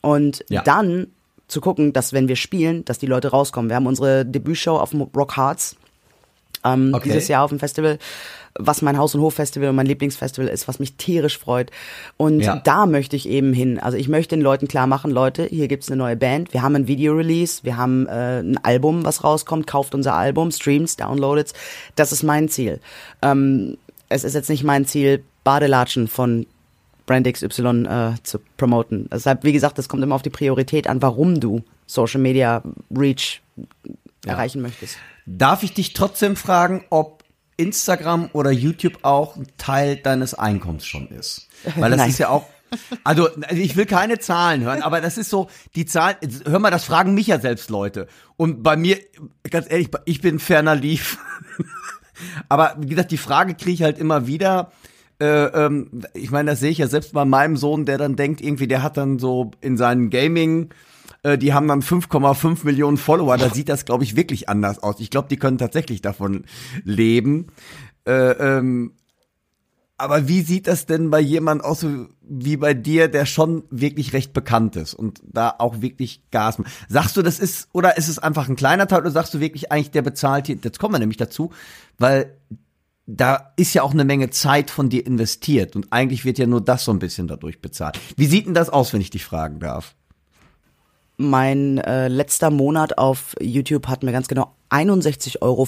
Und Ja. dann zu gucken, dass wenn wir spielen, dass die Leute rauskommen. Wir haben unsere Debütshow auf dem Rock Hearts ähm, Okay. dieses Jahr auf dem Festival, was mein Haus- und Hoffestival und mein Lieblingsfestival ist, was mich tierisch freut. Und Ja. da möchte ich eben hin. Also ich möchte den Leuten klar machen, Leute, hier gibt's eine neue Band, wir haben ein Video-Release, wir haben äh, ein Album, was rauskommt, kauft unser Album, streams, downloadet's. Das ist mein Ziel. Ähm, es ist jetzt nicht mein Ziel, Badelatschen von Brand XY äh, zu promoten. Deshalb, wie gesagt, das kommt immer auf die Priorität an, warum du Social Media Reach erreichen möchtest. Darf ich dich trotzdem fragen, ob Instagram oder YouTube auch ein Teil deines Einkommens schon ist? Weil das Nein. ist ja auch. Also, also ich will keine Zahlen hören, aber das ist so, die Zahlen, hör mal, das fragen mich ja selbst Leute. Und bei mir, ganz ehrlich, ich bin ferner lief. aber wie gesagt, die Frage kriege ich halt immer wieder. Äh, ähm, ich meine, das sehe ich ja selbst bei meinem Sohn, der dann denkt, irgendwie, der hat dann so in seinen Gaming, äh, die haben dann 5,5 Millionen Follower. Da sieht das, glaube ich, wirklich anders aus. Ich glaube, die können tatsächlich davon leben. Äh, ähm, aber wie sieht das denn bei jemand aus wie bei dir, der schon wirklich recht bekannt ist und da auch wirklich Gas macht? Sagst du, das ist, oder ist es einfach ein kleiner Teil oder sagst du wirklich eigentlich, der bezahlt hier, jetzt kommen wir nämlich dazu, weil da ist ja auch eine Menge Zeit von dir investiert und eigentlich wird ja nur das so ein bisschen dadurch bezahlt. Wie sieht denn das aus, wenn ich dich fragen darf? Mein äh, letzter Monat auf YouTube hat mir ganz genau 61,75 Euro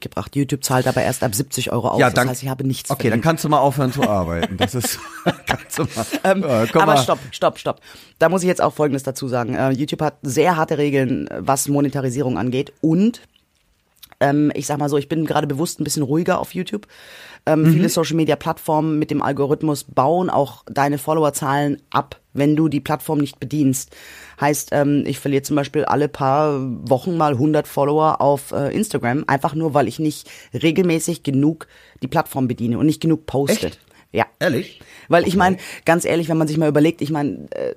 gebracht. YouTube zahlt aber erst ab 70 Euro aus. das heißt, ich habe nichts Okay, dann verdient. kannst du mal aufhören zu arbeiten. Das ist, kannst du mal. Ähm, Ja, aber mal. stopp, stopp, stopp. Da muss ich jetzt auch Folgendes dazu sagen. Äh, YouTube hat sehr harte Regeln, was Monetarisierung angeht. Und ähm, ich sag mal so, ich bin gerade bewusst ein bisschen ruhiger auf YouTube. Ähm, Mhm. Viele Social-Media-Plattformen mit dem Algorithmus bauen auch deine Followerzahlen ab, wenn du die Plattform nicht bedienst. Heißt, ähm, ich verliere zum Beispiel alle paar Wochen mal 100 Follower auf äh, Instagram, einfach nur, weil ich nicht regelmäßig genug die Plattform bediene und nicht genug poste. Echt? Ja. Ehrlich? Weil ich meine, ganz ehrlich, wenn man sich mal überlegt, ich meine, äh,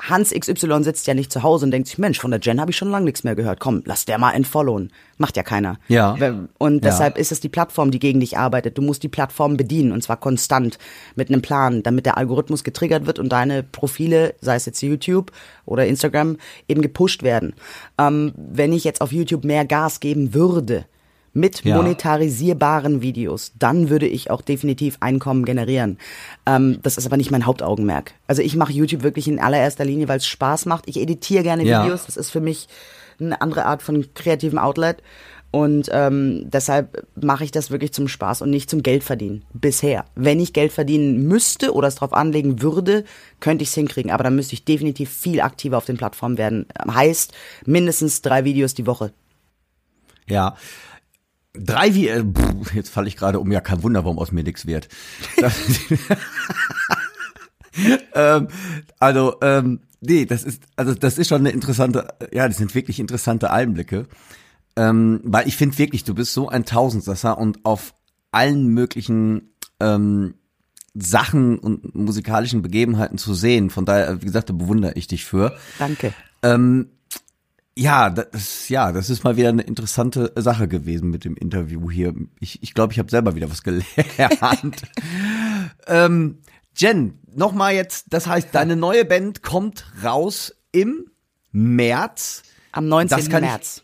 Hans XY sitzt ja nicht zu Hause und denkt sich, Mensch, von der Jen habe ich schon lange nichts mehr gehört. Komm, lass der mal entfollowen. Macht ja keiner. Ja. Und Ja. deshalb ist es die Plattform, die gegen dich arbeitet. Du musst die Plattform bedienen und zwar konstant mit einem Plan, damit der Algorithmus getriggert wird und deine Profile, sei es jetzt YouTube oder Instagram, eben gepusht werden. Ähm, wenn ich jetzt auf YouTube mehr Gas geben würde, mit Ja. monetarisierbaren Videos, dann würde ich auch definitiv Einkommen generieren. Ähm, das ist aber nicht mein Hauptaugenmerk. Also ich mache YouTube wirklich in allererster Linie, weil es Spaß macht. Ich editiere gerne Ja. Videos. Das ist für mich eine andere Art von kreativem Outlet. Und ähm, deshalb mache ich das wirklich zum Spaß und nicht zum Geld verdienen. Bisher. Wenn ich Geld verdienen müsste oder es drauf anlegen würde, könnte ich es hinkriegen. Aber dann müsste ich definitiv viel aktiver auf den Plattformen werden. Heißt mindestens drei Videos die Woche. Ja. Drei wie, äh, pff, jetzt falle ich gerade um, ja, kein Wunder, warum aus mir nichts wird. Das, ähm, also, ähm, nee, das ist, also das ist schon eine interessante, ja, das sind wirklich interessante Einblicke. Ähm, weil ich finde wirklich, du bist so ein Tausendsasser und auf allen möglichen ähm, Sachen und musikalischen Begebenheiten zu sehen. Von daher, wie gesagt, da bewundere ich dich für. Danke. Ähm, ja, das, ja, das ist mal wieder eine interessante Sache gewesen mit dem Interview hier. Ich ich, glaube, ich habe selber wieder was gelernt. ähm, Jen, nochmal jetzt, das heißt, deine neue Band kommt raus im März. Am 19. Das kann ich- März.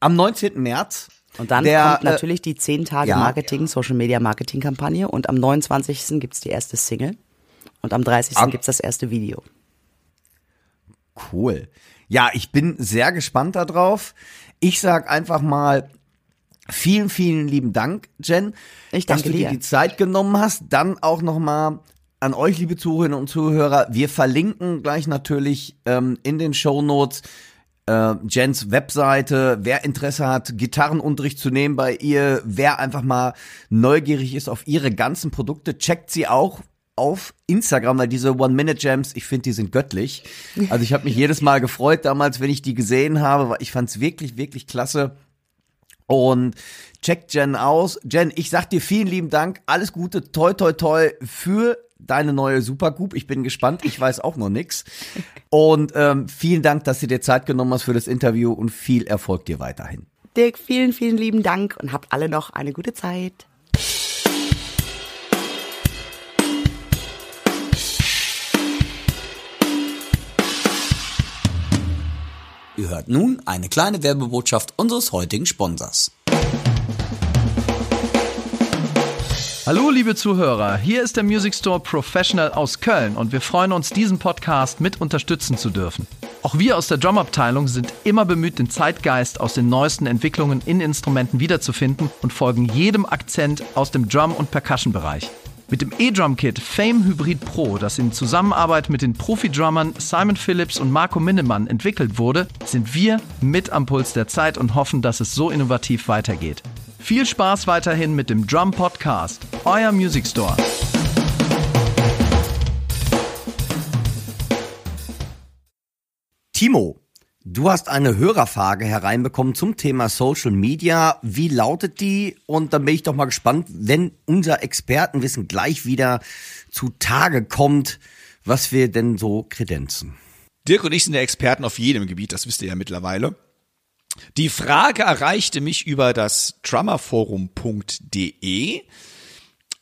Am 19. März. Und dann Der, kommt natürlich die 10 Tage ja. Marketing, Social Media Marketing Kampagne und am 29. gibt's die erste Single und am 30. Ab- gibt's das erste Video. Cool. Ja, ich bin sehr gespannt darauf. Ich sag einfach mal vielen, vielen lieben Dank, Jen, Ich dass danke du dir die Zeit genommen hast. Dann auch noch mal an euch, liebe Zuhörerinnen und Zuhörer. Wir verlinken gleich natürlich ähm, in den Show Notes äh, Jens Webseite, wer Interesse hat, Gitarrenunterricht zu nehmen bei ihr, wer einfach mal neugierig ist auf ihre ganzen Produkte, checkt sie auch auf Instagram, weil diese One-Minute-Jams, ich finde, die sind göttlich. Also ich habe mich jedes Mal gefreut damals, wenn ich die gesehen habe, weil ich fand's wirklich, wirklich klasse. Und checkt Jen aus. Jen, ich sag dir vielen lieben Dank. Alles Gute, toi, toi, toi für deine neue Supergroup. Ich bin gespannt. Ich weiß auch noch nix. Und ähm, vielen Dank, dass du dir Zeit genommen hast für das Interview und viel Erfolg dir weiterhin. Dirk, vielen, vielen lieben Dank und habt alle noch eine gute Zeit. Ihr hört nun eine kleine Werbebotschaft unseres heutigen Sponsors. Hallo liebe Zuhörer, hier ist der Music Store Professional aus Köln und wir freuen uns, diesen Podcast mit unterstützen zu dürfen. Auch wir aus der Drum-Abteilung sind immer bemüht, den Zeitgeist aus den neuesten Entwicklungen in Instrumenten wiederzufinden und folgen jedem Akzent aus dem Drum- und Percussion-Bereich. Mit dem E-Drum-Kit Fame Hybrid Pro, das in Zusammenarbeit mit den Profi-Drummern Simon Phillips und Marco Minnemann entwickelt wurde, sind wir mit am Puls der Zeit und hoffen, dass es so innovativ weitergeht. Viel Spaß weiterhin mit dem Drum Podcast, euer Music Store. Timo, du hast eine Hörerfrage hereinbekommen zum Thema Social Media. Wie lautet die? Und dann bin ich doch mal gespannt, wenn unser Expertenwissen gleich wieder zu Tage kommt, was wir denn so kredenzen. Dirk und ich sind ja Experten auf jedem Gebiet, das wisst ihr ja mittlerweile. Die Frage erreichte mich über das drummerforum.de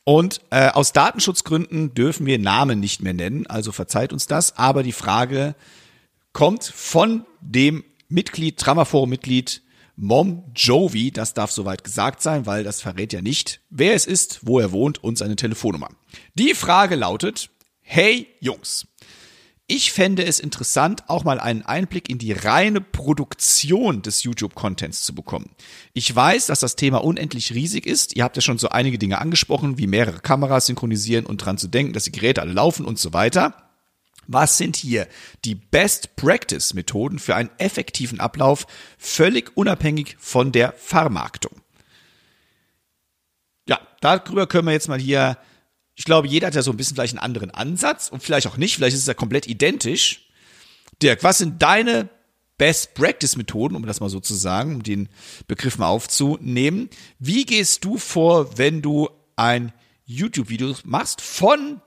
und äh, aus Datenschutzgründen dürfen wir Namen nicht mehr nennen, also verzeiht uns das, aber die Frage kommt von dem Mitglied, Drummerforum-Mitglied Mom Jovi, das darf soweit gesagt sein, weil das verrät ja nicht, wer es ist, wo er wohnt und seine Telefonnummer. Die Frage lautet, hey Jungs, ich fände es interessant, auch mal einen Einblick in die reine Produktion des YouTube-Contents zu bekommen. Ich weiß, dass das Thema unendlich riesig ist. Ihr habt ja schon so einige Dinge angesprochen, wie mehrere Kameras synchronisieren und dran zu denken, dass die Geräte alle laufen und so weiter. Was sind hier die Best Practice Methoden für einen effektiven Ablauf, völlig unabhängig von der Vermarktung? Ja, darüber können wir jetzt mal hier ich glaube, jeder hat ja so ein bisschen vielleicht einen anderen Ansatz und vielleicht auch nicht, vielleicht ist es ja komplett identisch. Dirk, was sind deine Best Practice Methoden, um das mal so zu sagen, um den Begriff mal aufzunehmen? Wie gehst du vor, wenn du ein YouTube-Video machst von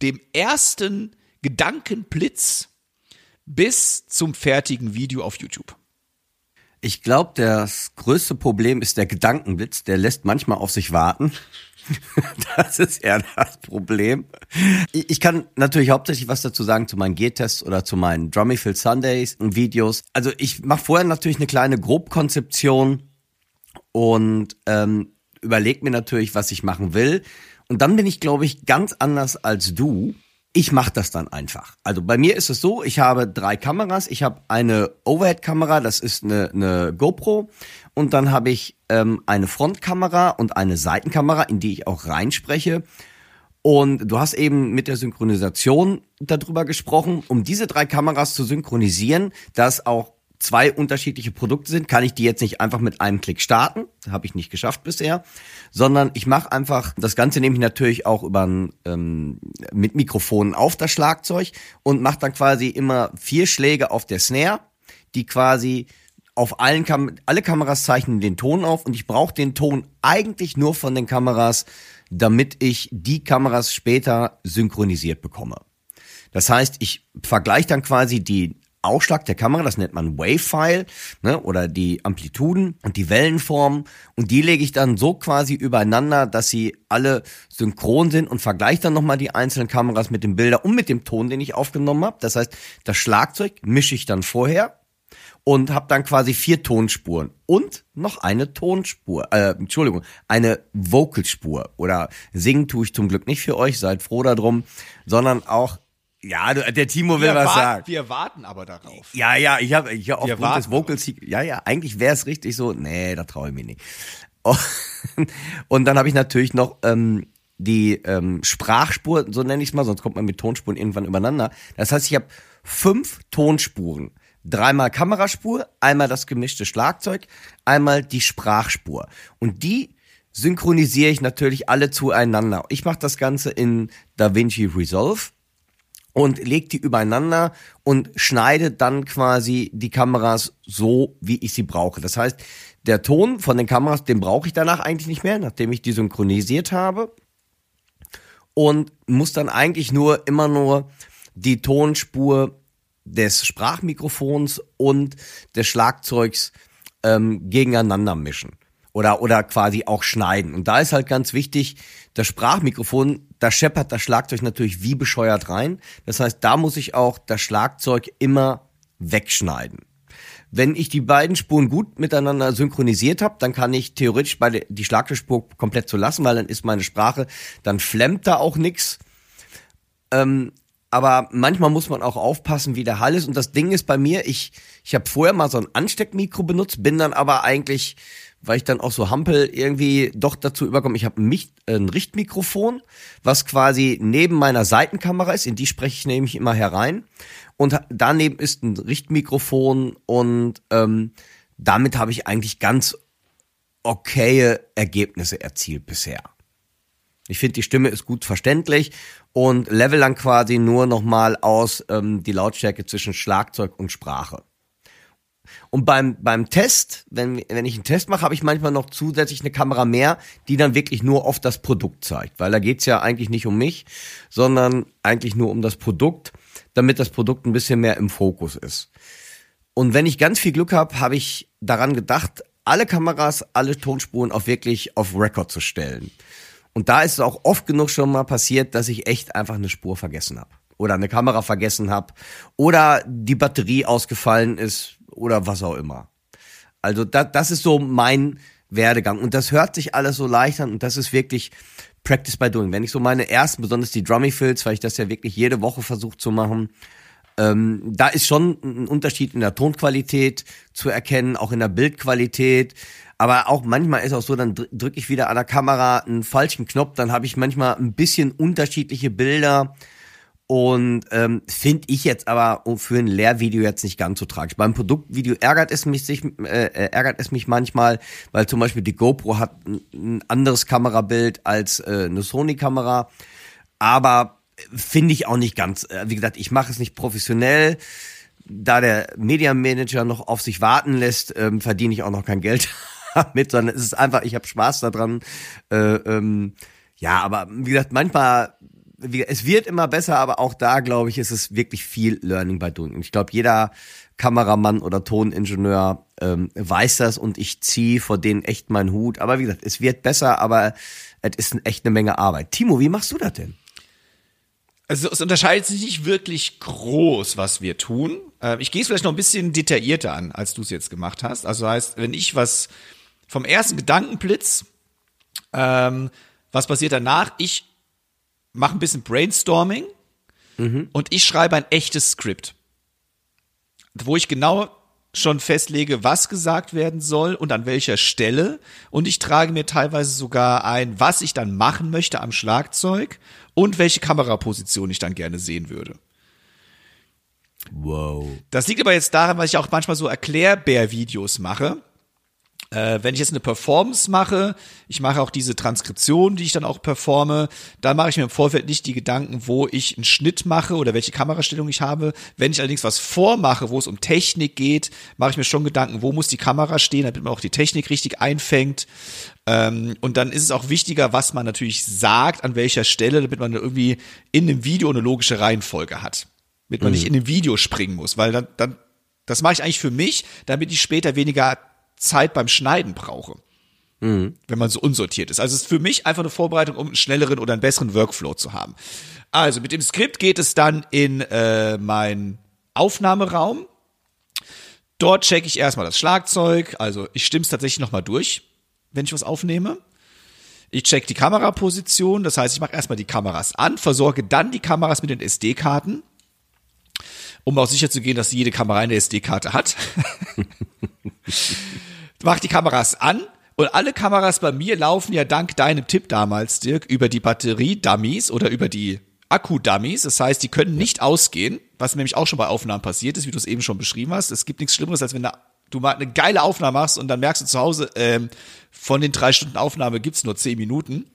dem ersten Gedankenblitz bis zum fertigen Video auf YouTube? Ich glaube, das größte Problem ist der Gedankenblitz. Der lässt manchmal auf sich warten. Das ist ja das Problem. Ich kann natürlich hauptsächlich was dazu sagen zu meinen G-Tests oder zu meinen Drummyfield Sundays und Videos. Also ich mache vorher natürlich eine kleine Grobkonzeption und ähm, überlege mir natürlich, was ich machen will. Und dann bin ich, glaube ich, ganz anders als du. Ich mache das dann einfach. Also bei mir ist es so, ich habe drei Kameras. Ich habe eine Overhead-Kamera, das ist eine, eine GoPro und dann habe ich ähm, eine Frontkamera und eine Seitenkamera, in die ich auch reinspreche. Und du hast eben mit der Synchronisation darüber gesprochen. Um diese drei Kameras zu synchronisieren, dass auch zwei unterschiedliche Produkte sind, kann ich die jetzt nicht einfach mit einem Klick starten. Habe ich nicht geschafft bisher. Sondern ich mache einfach, das Ganze nehme ich natürlich auch über ein, ähm, mit Mikrofonen auf das Schlagzeug und mache dann quasi immer vier Schläge auf der Snare, die quasi auf allen Kam alle Kameras zeichnen den Ton auf und ich brauche den Ton eigentlich nur von den Kameras, damit ich die Kameras später synchronisiert bekomme. Das heißt, ich vergleiche dann quasi die Ausschlag der Kamera, das nennt man Wave-File, ne, oder die Amplituden und die Wellenformen und die lege ich dann so quasi übereinander, dass sie alle synchron sind und vergleiche dann nochmal die einzelnen Kameras mit dem Bilder und mit dem Ton, den ich aufgenommen habe. Das heißt, das Schlagzeug mische ich dann vorher und habe dann quasi vier Tonspuren und noch eine Tonspur, äh, Entschuldigung, eine Vocalspur oder singen tue ich zum Glück nicht für euch, seid froh darum, sondern auch ja, der Timo will wir was warten, sagen. Wir warten aber darauf. Ja, ja, ich habe ich hab aufgrund warten des Vocals, ja, ja, eigentlich wäre es richtig so, nee, da traue ich mich nicht. Und dann habe ich natürlich noch ähm, die ähm, Sprachspur, so nenne ich es mal, sonst kommt man mit Tonspuren irgendwann übereinander. Das heißt, ich habe fünf Tonspuren dreimal Kameraspur, einmal das gemischte Schlagzeug, einmal die Sprachspur. Und die synchronisiere ich natürlich alle zueinander. Ich mache das Ganze in DaVinci Resolve und leg die übereinander und schneide dann quasi die Kameras so, wie ich sie brauche. Das heißt, der Ton von den Kameras, den brauche ich danach eigentlich nicht mehr, nachdem ich die synchronisiert habe. Und muss dann eigentlich nur immer nur die Tonspur des Sprachmikrofons und des Schlagzeugs ähm, gegeneinander mischen oder oder quasi auch schneiden. Und da ist halt ganz wichtig, das Sprachmikrofon, da scheppert das Schlagzeug natürlich wie bescheuert rein. Das heißt, da muss ich auch das Schlagzeug immer wegschneiden. Wenn ich die beiden Spuren gut miteinander synchronisiert habe, dann kann ich theoretisch beide die Schlagzeugspur komplett so lassen, weil dann ist meine Sprache, dann flemmt da auch nix. Ähm, aber manchmal muss man auch aufpassen, wie der Hall ist. Und das Ding ist bei mir, ich, ich habe vorher mal so ein Ansteckmikro benutzt, bin dann aber eigentlich, weil ich dann auch so hampel, irgendwie doch dazu überkommen, ich habe ein, ein Richtmikrofon, was quasi neben meiner Seitenkamera ist, in die spreche ich nämlich immer herein. Und daneben ist ein Richtmikrofon und ähm, damit habe ich eigentlich ganz okaye Ergebnisse erzielt bisher. Ich finde, die Stimme ist gut verständlich und level dann quasi nur nochmal aus ähm, die Lautstärke zwischen Schlagzeug und Sprache. Und beim, beim Test, wenn, wenn ich einen Test mache, habe ich manchmal noch zusätzlich eine Kamera mehr, die dann wirklich nur auf das Produkt zeigt. Weil da geht's ja eigentlich nicht um mich, sondern eigentlich nur um das Produkt, damit das Produkt ein bisschen mehr im Fokus ist. Und wenn ich ganz viel Glück habe, habe ich daran gedacht, alle Kameras, alle Tonspuren auf wirklich auf Record zu stellen. Und da ist es auch oft genug schon mal passiert, dass ich echt einfach eine Spur vergessen habe. Oder eine Kamera vergessen habe. Oder die Batterie ausgefallen ist. Oder was auch immer. Also da, das ist so mein Werdegang. Und das hört sich alles so leicht an. Und das ist wirklich Practice by Doing. Wenn ich so meine ersten, besonders die Drummy Fills, weil ich das ja wirklich jede Woche versucht zu machen, ähm, da ist schon ein Unterschied in der Tonqualität zu erkennen, auch in der Bildqualität. Aber auch manchmal ist auch so, dann drücke ich wieder an der Kamera einen falschen Knopf, dann habe ich manchmal ein bisschen unterschiedliche Bilder. Und ähm, finde ich jetzt aber für ein Lehrvideo jetzt nicht ganz so tragisch. Beim Produktvideo ärgert es mich sich, äh, äh, ärgert es mich manchmal, weil zum Beispiel die GoPro hat ein anderes Kamerabild als äh, eine Sony-Kamera. Aber finde ich auch nicht ganz. Äh, wie gesagt, ich mache es nicht professionell. Da der Media Manager noch auf sich warten lässt, ähm, verdiene ich auch noch kein Geld damit, sondern es ist einfach, ich habe Spaß daran. Äh, ähm, ja, aber wie gesagt, manchmal, es wird immer besser, aber auch da, glaube ich, ist es wirklich viel Learning by Doing. Und ich glaube, jeder Kameramann oder Toningenieur ähm, weiß das und ich ziehe vor denen echt meinen Hut. Aber wie gesagt, es wird besser, aber es ist echt eine Menge Arbeit. Timo, wie machst du das denn? Also es unterscheidet sich nicht wirklich groß, was wir tun. Äh, ich gehe es vielleicht noch ein bisschen detaillierter an, als du es jetzt gemacht hast. Also heißt, wenn ich was vom ersten Gedankenblitz. Ähm, was passiert danach? Ich mache ein bisschen Brainstorming mhm. und ich schreibe ein echtes Skript, wo ich genau schon festlege, was gesagt werden soll und an welcher Stelle. Und ich trage mir teilweise sogar ein, was ich dann machen möchte am Schlagzeug und welche Kameraposition ich dann gerne sehen würde. Wow. Das liegt aber jetzt daran, weil ich auch manchmal so Erklärbär-Videos mache. Äh, wenn ich jetzt eine Performance mache, ich mache auch diese Transkription, die ich dann auch performe, dann mache ich mir im Vorfeld nicht die Gedanken, wo ich einen Schnitt mache oder welche Kamerastellung ich habe. Wenn ich allerdings was vormache, wo es um Technik geht, mache ich mir schon Gedanken, wo muss die Kamera stehen, damit man auch die Technik richtig einfängt. Ähm, und dann ist es auch wichtiger, was man natürlich sagt, an welcher Stelle, damit man irgendwie in einem Video eine logische Reihenfolge hat. Damit man mhm. nicht in einem Video springen muss, weil dann, dann das mache ich eigentlich für mich, damit ich später weniger Zeit beim Schneiden brauche. Mhm. Wenn man so unsortiert ist. Also es ist für mich einfach eine Vorbereitung, um einen schnelleren oder einen besseren Workflow zu haben. Also mit dem Skript geht es dann in äh, meinen Aufnahmeraum. Dort checke ich erstmal das Schlagzeug. Also ich stimme es tatsächlich nochmal durch, wenn ich was aufnehme. Ich check die Kameraposition, das heißt, ich mache erstmal die Kameras an, versorge dann die Kameras mit den SD-Karten, um auch sicher zu gehen, dass jede Kamera eine SD-Karte hat. mach die Kameras an und alle Kameras bei mir laufen ja dank deinem Tipp damals, Dirk, über die Batterie-Dummies oder über die Akku-Dummies. Das heißt, die können nicht ausgehen, was nämlich auch schon bei Aufnahmen passiert ist, wie du es eben schon beschrieben hast. Es gibt nichts Schlimmeres, als wenn du mal eine geile Aufnahme machst und dann merkst du zu Hause, ähm, von den drei Stunden Aufnahme gibt's nur zehn Minuten.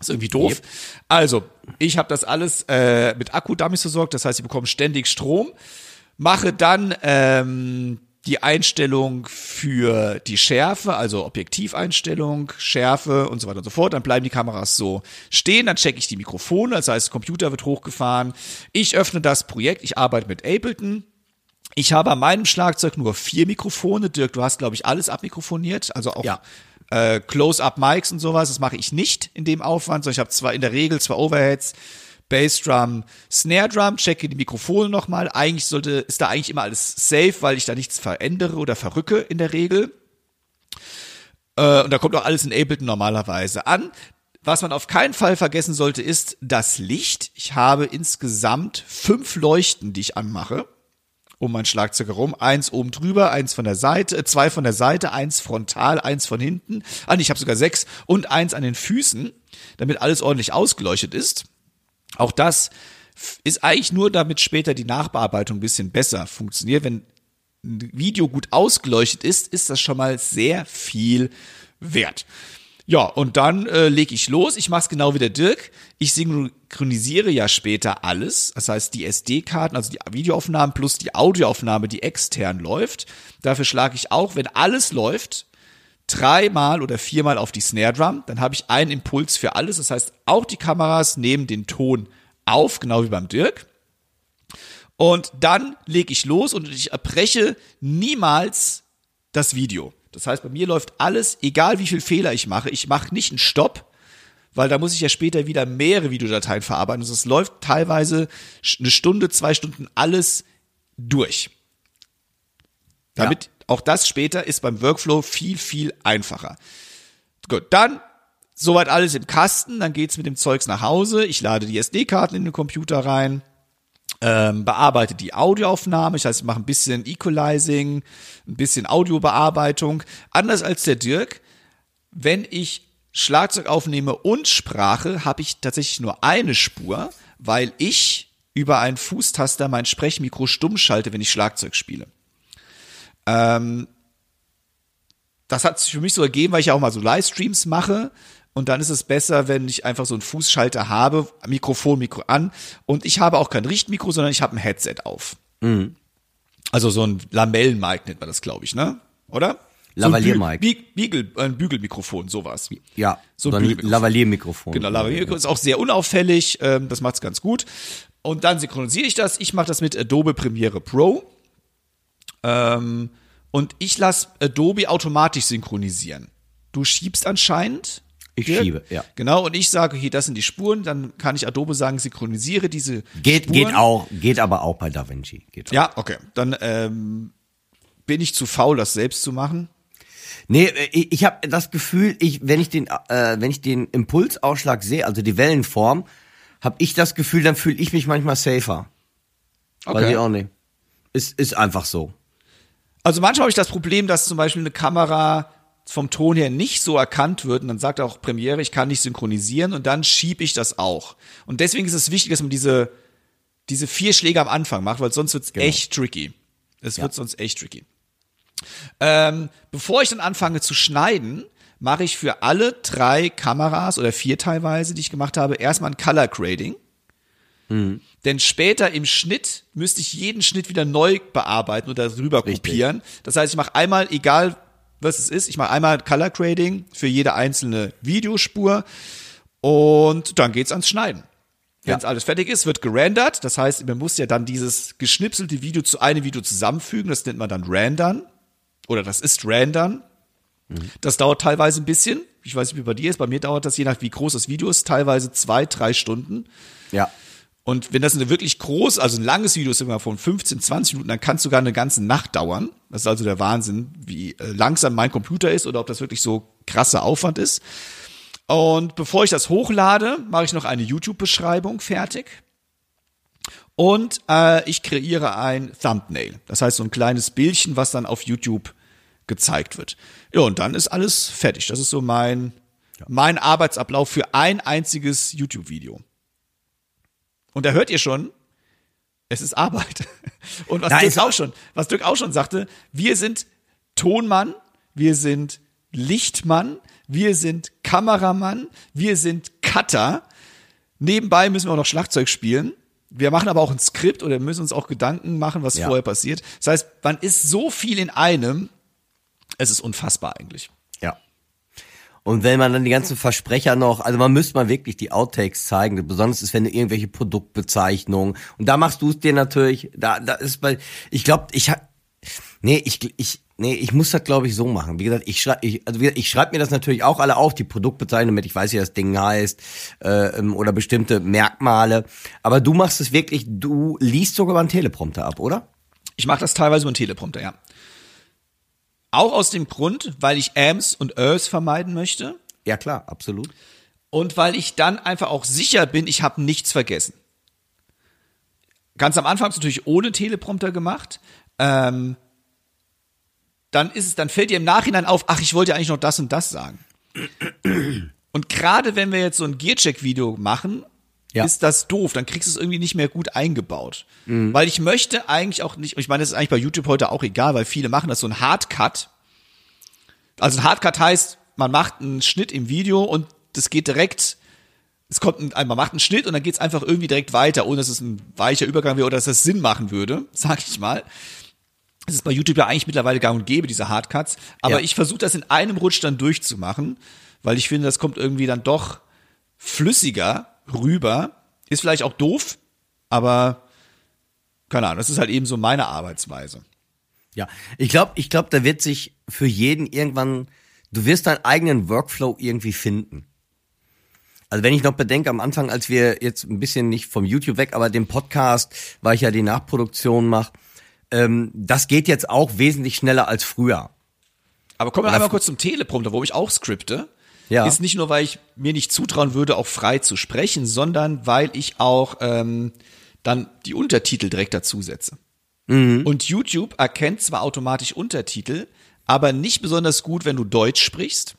Ist irgendwie doof. Yep. Also, ich habe das alles äh, mit Akku-Dummies versorgt, das heißt, sie bekommen ständig Strom. Mache dann ähm, die Einstellung für die Schärfe, also Objektiveinstellung, Schärfe und so weiter und so fort. Dann bleiben die Kameras so stehen, dann checke ich die Mikrofone, das heißt, Computer wird hochgefahren. Ich öffne das Projekt, ich arbeite mit Ableton. Ich habe an meinem Schlagzeug nur vier Mikrofone. Dirk, du hast, glaube ich, alles abmikrofoniert, also auch Ja. Äh, Close-Up-Mics und sowas. Das mache ich nicht in dem Aufwand, sondern ich habe zwar in der Regel zwei Overheads, Bassdrum, Snare Drum, checke die Mikrofone nochmal. Eigentlich sollte, ist da eigentlich immer alles safe, weil ich da nichts verändere oder verrücke in der Regel. Äh, und da kommt auch alles in Ableton normalerweise an. Was man auf keinen Fall vergessen sollte, ist das Licht. Ich habe insgesamt fünf Leuchten, die ich anmache um mein Schlagzeug herum. Eins oben drüber, eins von der Seite, zwei von der Seite, eins frontal, eins von hinten. Ah, nee, ich habe sogar sechs und eins an den Füßen, damit alles ordentlich ausgeleuchtet ist. Auch das ist eigentlich nur, damit später die Nachbearbeitung ein bisschen besser funktioniert. Wenn ein Video gut ausgeleuchtet ist, ist das schon mal sehr viel wert. Ja, und dann äh, lege ich los. Ich mache es genau wie der Dirk. Ich synchronisiere ja später alles. Das heißt, die SD-Karten, also die Videoaufnahmen plus die Audioaufnahme, die extern läuft. Dafür schlage ich auch, wenn alles läuft, dreimal oder viermal auf die Snare Drum. Dann habe ich einen Impuls für alles. Das heißt, auch die Kameras nehmen den Ton auf, genau wie beim Dirk. Und dann lege ich los und ich erbreche niemals das Video. Das heißt, bei mir läuft alles, egal wie viel Fehler ich mache, ich mache nicht einen Stopp, weil da muss ich ja später wieder mehrere Videodateien verarbeiten. Also es läuft teilweise eine Stunde, zwei Stunden alles durch. Damit auch das später ist beim Workflow viel, viel einfacher. Gut, dann soweit alles im Kasten, dann geht's mit dem Zeugs nach Hause. Ich lade die SD-Karten in den Computer rein, ähm, bearbeite die Audioaufnahme. Das heißt, ich mache ein bisschen Equalizing, ein bisschen Audiobearbeitung. Anders als der Dirk, wenn ich Schlagzeug aufnehme und Sprache, habe ich tatsächlich nur eine Spur, weil ich über einen Fußtaster mein Sprechmikro stumm schalte, wenn ich Schlagzeug spiele. Ähm, das hat sich für mich so ergeben, weil ich ja auch mal so Livestreams mache. Und dann ist es besser, wenn ich einfach so einen Fußschalter habe, Mikrofon, Mikro an. Und ich habe auch kein Richtmikro, sondern ich habe ein Headset auf. Also so ein Lamellenmic nennt man das, glaube ich, ne? Oder? Lavalier-Mic. So ein Bü- Biegel, ein Bügelmikrofon, sowas. Ja, So ein. Lavalier-Mikrofon. Genau, Lavalier ist auch sehr unauffällig, ähm, das macht's ganz gut. Und dann synchronisiere ich das. Ich mache das mit Adobe Premiere Pro. Ähm, und ich lasse Adobe automatisch synchronisieren. Du schiebst anscheinend. Ich Dirk? schiebe, ja. Genau, und ich sage, hier, das sind die Spuren, dann kann ich Adobe sagen, synchronisiere diese Geht, Spuren. geht auch, geht aber auch bei DaVinci. Geht auch. Ja, okay. Dann ähm, bin ich zu faul, das selbst zu machen. Nee, äh, ich, ich habe das Gefühl, ich, wenn ich den, äh, wenn ich den Impulsausschlag sehe, also die Wellenform, habe ich das Gefühl, dann fühle ich mich manchmal safer. Weiß ich auch nicht. Ist, ist einfach so. Also manchmal habe ich das Problem, dass zum Beispiel eine Kamera vom Ton her nicht so erkannt wird und dann sagt auch Premiere, ich kann nicht synchronisieren und dann schiebe ich das auch. Und deswegen ist es wichtig, dass man diese, diese vier Schläge am Anfang macht, weil sonst wird's echt tricky. Es wird sonst echt tricky. Ähm, bevor ich dann anfange zu schneiden, mache ich für alle drei Kameras oder vier teilweise, die ich gemacht habe, erstmal ein Color Grading. Denn später im Schnitt müsste ich jeden Schnitt wieder neu bearbeiten oder drüber kopieren. Das heißt, ich mache einmal, egal was es ist, ich mache einmal Color Grading für jede einzelne Videospur und dann geht's ans Schneiden. Wenn es alles fertig ist, wird gerendert. Das heißt, man muss ja dann dieses geschnipselte Video zu einem Video zusammenfügen. Das nennt man dann Rendern. Oder das ist Rendern. Das dauert teilweise ein bisschen. Ich weiß nicht, wie bei dir ist. Bei mir dauert das, je nach wie groß das Video ist, teilweise zwei, drei Stunden. Ja. Und wenn das eine wirklich groß, also ein langes Video ist immer von 15, 20 Minuten, dann kann es sogar eine ganze Nacht dauern. Das ist also der Wahnsinn, wie äh, langsam mein Computer ist oder ob das wirklich so krasser Aufwand ist. Und bevor ich das hochlade, mache ich noch eine YouTube-Beschreibung fertig. Und äh, ich kreiere ein Thumbnail. Das heißt so ein kleines Bildchen, was dann auf YouTube gezeigt wird. Ja, und dann ist alles fertig. Das ist so mein, mein Arbeitsablauf für ein einziges YouTube-Video. Und da hört ihr schon, es ist Arbeit. Und was Da Dirk auch schon, was Dirk auch schon sagte, wir sind Tonmann, wir sind Lichtmann, wir sind Kameramann, wir sind Cutter. Nebenbei müssen wir auch noch Schlagzeug spielen. wir machen aber auch ein Skript oder müssen uns auch Gedanken machen, was Ja. vorher passiert. Das heißt, man ist so viel in einem, es ist unfassbar eigentlich. Und wenn man dann die ganzen Versprecher noch, also man müsste mal wirklich die Outtakes zeigen, besonders ist, wenn du irgendwelche Produktbezeichnungen, und da machst du es dir natürlich, da, da ist bei, ich glaube, ich hab, nee, ich, ich, nee, ich muss das glaube ich so machen. Wie gesagt, ich schreibe, ich, also gesagt, ich schreibe mir das natürlich auch alle auf, die Produktbezeichnungen, damit ich weiß, wie das Ding heißt, äh, ähm, oder bestimmte Merkmale. Aber du machst es wirklich, du liest sogar mal einen Teleprompter ab, oder? Ich mache das teilweise über einen Teleprompter, ja. Auch aus dem Grund, weil ich Ams und Ers vermeiden möchte Ja klar, absolut. und weil ich dann einfach auch sicher bin, ich habe nichts vergessen. Ganz am Anfang ich natürlich ohne Teleprompter gemacht. Ähm, dann ist es, dann fällt dir im Nachhinein auf, ach, ich wollte ja eigentlich noch das und das sagen. Und gerade wenn wir jetzt so ein Gearcheck-Video machen, Ja. ist das doof. Dann kriegst du es irgendwie nicht mehr gut eingebaut. Weil ich möchte eigentlich auch nicht, ich meine, das ist eigentlich bei YouTube heute auch egal, weil viele machen das so ein Hardcut. Also ein Hardcut heißt, man macht einen Schnitt im Video und das geht direkt, es kommt ein, man macht einen Schnitt und dann geht's einfach irgendwie direkt weiter, ohne dass es ein weicher Übergang wäre oder dass das Sinn machen würde, sag ich mal. Das ist bei YouTube ja eigentlich mittlerweile gang und gäbe, diese Hardcuts. Aber Ja. ich versuche das in einem Rutsch dann durchzumachen, weil ich finde, das kommt irgendwie dann doch flüssiger rüber. Ist vielleicht auch doof, aber keine Ahnung, das ist halt eben so meine Arbeitsweise. Ja, ich glaube, ich glaube, da wird sich für jeden irgendwann, du wirst deinen eigenen Workflow irgendwie finden. Also wenn ich noch bedenke, am Anfang, als wir jetzt ein bisschen nicht vom YouTube weg, aber dem Podcast, weil ich ja die Nachproduktion mache, ähm, das geht jetzt auch wesentlich schneller als früher. Aber kommen wir einmal kurz zum Teleprompter, wo ich auch skripte. Ja. Ist nicht nur, weil ich mir nicht zutrauen würde, auch frei zu sprechen, sondern weil ich auch ähm, dann die Untertitel direkt dazu setze. Und YouTube erkennt zwar automatisch Untertitel, aber nicht besonders gut, wenn du Deutsch sprichst.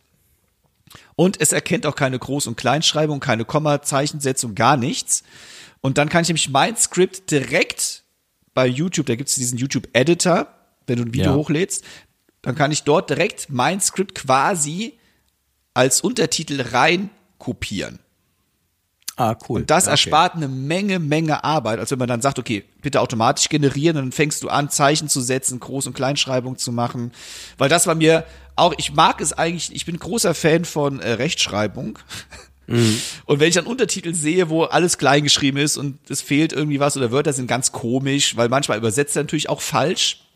Und es erkennt auch keine Groß- und Kleinschreibung, keine Kommazeichensetzung, gar nichts. Und dann kann ich nämlich mein Skript direkt bei YouTube, da gibt es diesen YouTube-Editor, wenn du ein Video Ja. hochlädst, dann kann ich dort direkt mein Skript quasi als Untertitel rein kopieren. Ah, cool. Das Okay. erspart eine Menge, Menge Arbeit, als wenn man dann sagt, okay, bitte automatisch generieren und dann fängst du an, Zeichen zu setzen, Groß- und Kleinschreibung zu machen. Weil das war mir auch, ich mag es eigentlich, ich bin großer Fan von äh, Rechtschreibung. Und wenn ich dann Untertitel sehe, wo alles klein geschrieben ist und es fehlt irgendwie was oder Wörter sind ganz komisch, weil manchmal übersetzt er natürlich auch falsch.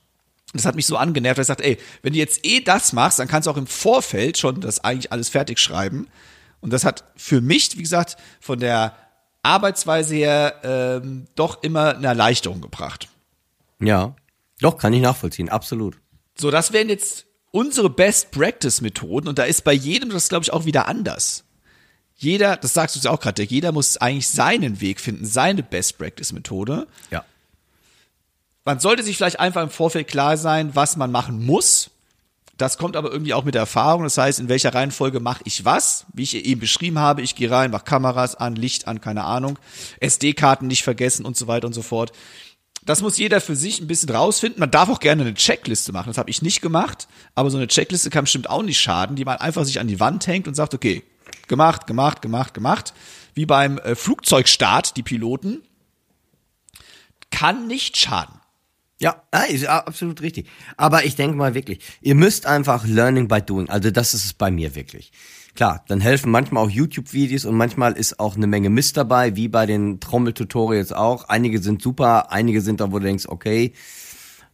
Das hat mich so angenervt, dass ich sagte, ey, wenn du jetzt eh das machst, dann kannst du auch im Vorfeld schon das eigentlich alles fertig schreiben. Und das hat für mich, wie gesagt, von der Arbeitsweise her ähm, doch immer eine Erleichterung gebracht. Ja. Doch, kann ich nachvollziehen, absolut. So, das wären jetzt unsere Best Practice Methoden und da ist bei jedem das, glaube ich, auch wieder anders. Jeder, das sagst du ja auch gerade, jeder muss eigentlich seinen Weg finden, seine Best Practice Methode. Ja. Man sollte sich vielleicht einfach im Vorfeld klar sein, was man machen muss. Das kommt aber irgendwie auch mit der Erfahrung. Das heißt, in welcher Reihenfolge mache ich was? Wie ich eben beschrieben habe, ich gehe rein, mache Kameras an, Licht an, keine Ahnung, SD-Karten nicht vergessen und so weiter und so fort. Das muss jeder für sich ein bisschen rausfinden. Man darf auch gerne eine Checkliste machen. Das habe ich nicht gemacht, aber so eine Checkliste kann bestimmt auch nicht schaden, die man einfach sich an die Wand hängt und sagt, okay, gemacht, gemacht, gemacht, gemacht. Wie beim äh, Flugzeugstart, die Piloten. Kann nicht schaden. Ja, ist absolut richtig. Aber ich denke mal wirklich, ihr müsst einfach Learning by Doing. Also das ist es bei mir wirklich. Klar, dann helfen manchmal auch YouTube-Videos und manchmal ist auch eine Menge Mist dabei, wie bei den Trommeltutorials auch. Einige sind super, einige sind da, wo du denkst, okay,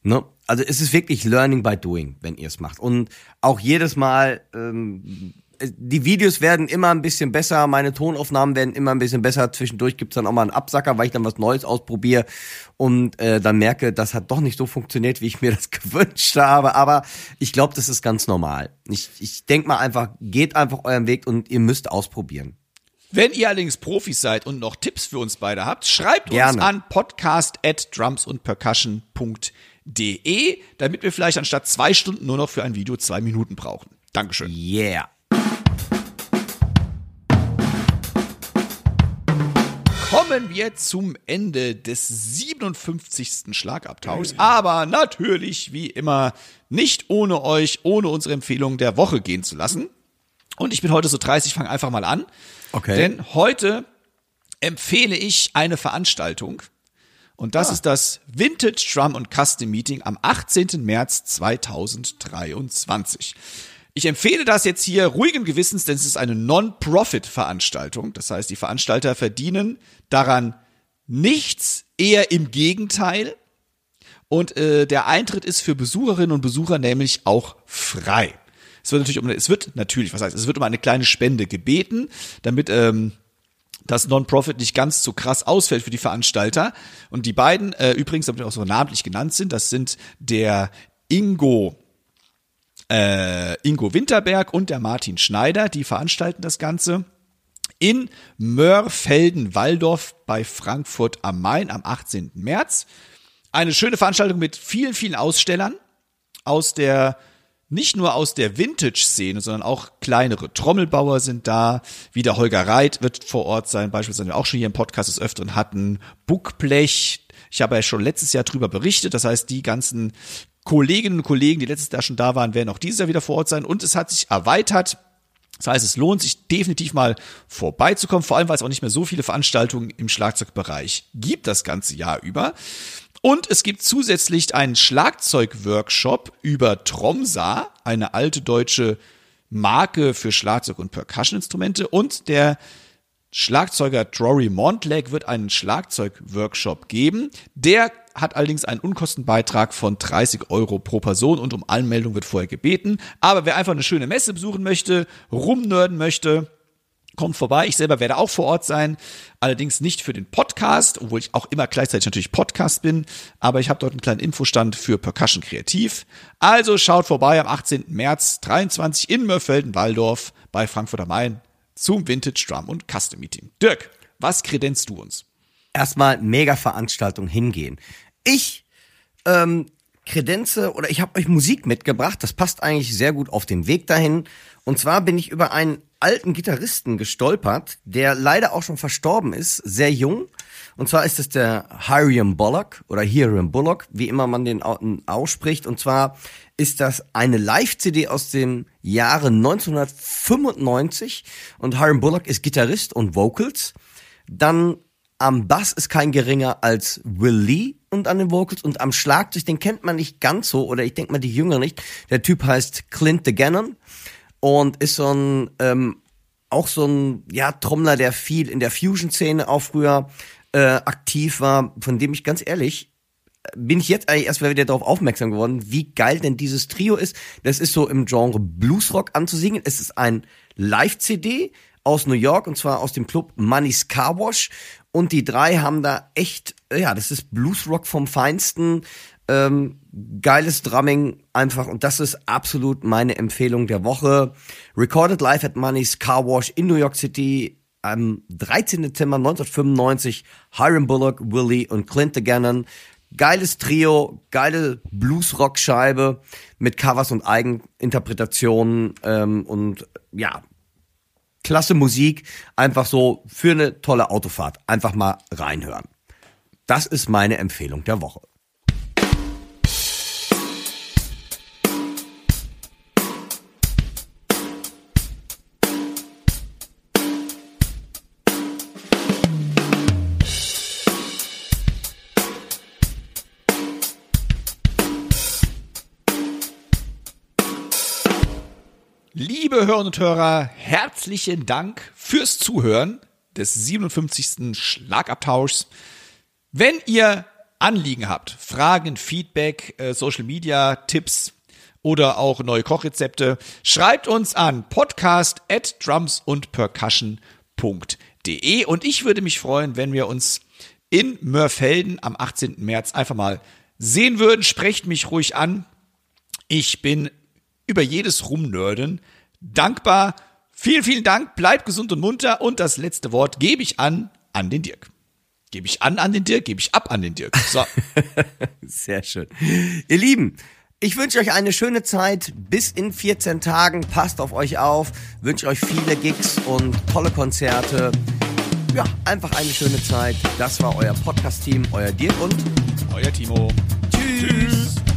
ne? Also es ist wirklich Learning by Doing, wenn ihr es macht. Und auch jedes Mal, ähm, die Videos werden immer ein bisschen besser, meine Tonaufnahmen werden immer ein bisschen besser. Zwischendurch gibt's dann auch mal einen Absacker, weil ich dann was Neues ausprobiere und äh, dann merke, das hat doch nicht so funktioniert, wie ich mir das gewünscht habe. Aber ich glaube, das ist ganz normal. Ich, ich denke mal einfach, geht einfach euren Weg und ihr müsst ausprobieren. Wenn ihr allerdings Profis seid und noch Tipps für uns beide habt, schreibt uns Gerne. an podcast at drumsundpercussion.de, damit wir vielleicht anstatt zwei Stunden nur noch für ein Video zwei Minuten brauchen. Dankeschön. Yeah. Kommen wir zum Ende des 57. Schlagabtauschs, aber natürlich wie immer nicht ohne euch, ohne unsere Empfehlung der Woche gehen zu lassen. Und ich bin heute so 30, fange einfach mal an. Okay. Denn heute empfehle ich eine Veranstaltung Und das ist das Vintage Drum und Custom Meeting am 18. März 2023. Ich empfehle das jetzt hier ruhigen Gewissens, denn es ist eine Non-Profit-Veranstaltung. Das heißt, die Veranstalter verdienen daran nichts, eher im Gegenteil. Und äh, der Eintritt ist für Besucherinnen und Besucher nämlich auch frei. Es wird natürlich um, es wird natürlich, was heißt, es wird um eine kleine Spende gebeten, damit ähm, das Non-Profit nicht ganz so krass ausfällt für die Veranstalter. Und die beiden, äh, übrigens, damit auch so namentlich genannt sind, das sind der Ingo äh, Ingo Winterberg und der Martin Schneider, die veranstalten das Ganze in Mörfelden-Walldorf bei Frankfurt am Main am 18. März. Eine schöne Veranstaltung mit vielen, vielen Ausstellern aus der nicht nur aus der Vintage-Szene, sondern auch kleinere Trommelbauer sind da. Wie der Holger Reit wird vor Ort sein, beispielsweise auch schon hier im Podcast des Öfteren hatten. Buckblech, ich habe ja schon letztes Jahr drüber berichtet. Das heißt, die ganzen Kolleginnen und Kollegen, die letztes Jahr schon da waren, werden auch dieses Jahr wieder vor Ort sein. Und es hat sich erweitert. Das heißt, es lohnt sich definitiv mal vorbeizukommen, vor allem weil es auch nicht mehr so viele Veranstaltungen im Schlagzeugbereich gibt das ganze Jahr über. Und es gibt zusätzlich einen Schlagzeugworkshop über Tromsa, eine alte deutsche Marke für Schlagzeug- und Percussion-Instrumente. Und der Schlagzeuger Drory Montleg wird einen Schlagzeugworkshop geben. Der hat allerdings einen Unkostenbeitrag von 30 Euro pro Person und um Anmeldung wird vorher gebeten. Aber wer einfach eine schöne Messe besuchen möchte, rumnörden möchte, kommt vorbei. Ich selber werde auch vor Ort sein, allerdings nicht für den Podcast, obwohl ich auch immer gleichzeitig natürlich Podcast bin, aber ich habe dort einen kleinen Infostand für Percussion Kreativ. Also schaut vorbei am 18. März 23 in Mörfelden-Walldorf bei Frankfurt am Main zum Vintage Drum und Custom Meeting. Dirk, was kredenzt du uns? Erstmal mega Veranstaltung hingehen. Ich ähm, kredenze oder ich habe euch Musik mitgebracht. Das passt eigentlich sehr gut auf den Weg dahin. Und zwar bin ich über einen alten Gitarristen gestolpert, der leider auch schon verstorben ist, sehr jung. Und zwar ist es der Hiram Bullock oder Hiram Bullock, wie immer man den ausspricht. Und zwar ist das eine Live-CD aus dem Jahre 1995. Und Hiram Bullock ist Gitarrist und Vocals. Dann am Bass ist kein geringer als Will Lee und an den Vocals und am Schlagzeug, den kennt man nicht ganz so oder ich denke mal die Jünger nicht. Der Typ heißt Clint DeGannon und ist so ein ähm, auch so ein ja Trommler, der viel in der Fusion-Szene auch früher äh, aktiv war, von dem ich ganz ehrlich bin ich jetzt eigentlich erst wieder darauf aufmerksam geworden, wie geil denn dieses Trio ist. Das ist so im Genre Bluesrock anzusingen. Es ist ein Live-CD aus New York und zwar aus dem Club Money's Car Wash. Und die drei haben da echt, ja, das ist Bluesrock vom Feinsten. Ähm, geiles Drumming einfach und das ist absolut meine Empfehlung der Woche. Recorded live at Money's Car Wash in New York City am 13. Dezember 1995. Hiram Bullock, Willie und Clint Gannon. Geiles Trio, geile Blues-Rock-Scheibe mit Covers und Eigeninterpretationen ähm, und ja, klasse Musik. Einfach so für eine tolle Autofahrt. Einfach mal reinhören. Das ist meine Empfehlung der Woche. Hörerinnen und Hörer, herzlichen Dank fürs Zuhören des 57. Schlagabtauschs. Wenn ihr Anliegen habt, Fragen, Feedback, äh, Social Media, Tipps oder auch neue Kochrezepte, schreibt uns an podcast at drumsundpercussion.de und ich würde mich freuen, wenn wir uns in Mörfelden am 18. März einfach mal sehen würden. Sprecht mich ruhig an. Ich bin über jedes Rumnörden dankbar. Vielen, vielen Dank. Bleibt gesund und munter. Und das letzte Wort gebe ich an an den Dirk. Gebe ich an an den Dirk, gebe ich ab an den Dirk. So. Sehr schön. Ihr Lieben, ich wünsche euch eine schöne Zeit bis in 14 Tagen. Passt auf euch auf. Wünsche euch viele Gigs und tolle Konzerte. Ja, einfach eine schöne Zeit. Das war euer Podcast-Team, euer Dirk und euer Timo. Tschüss. Tschüss.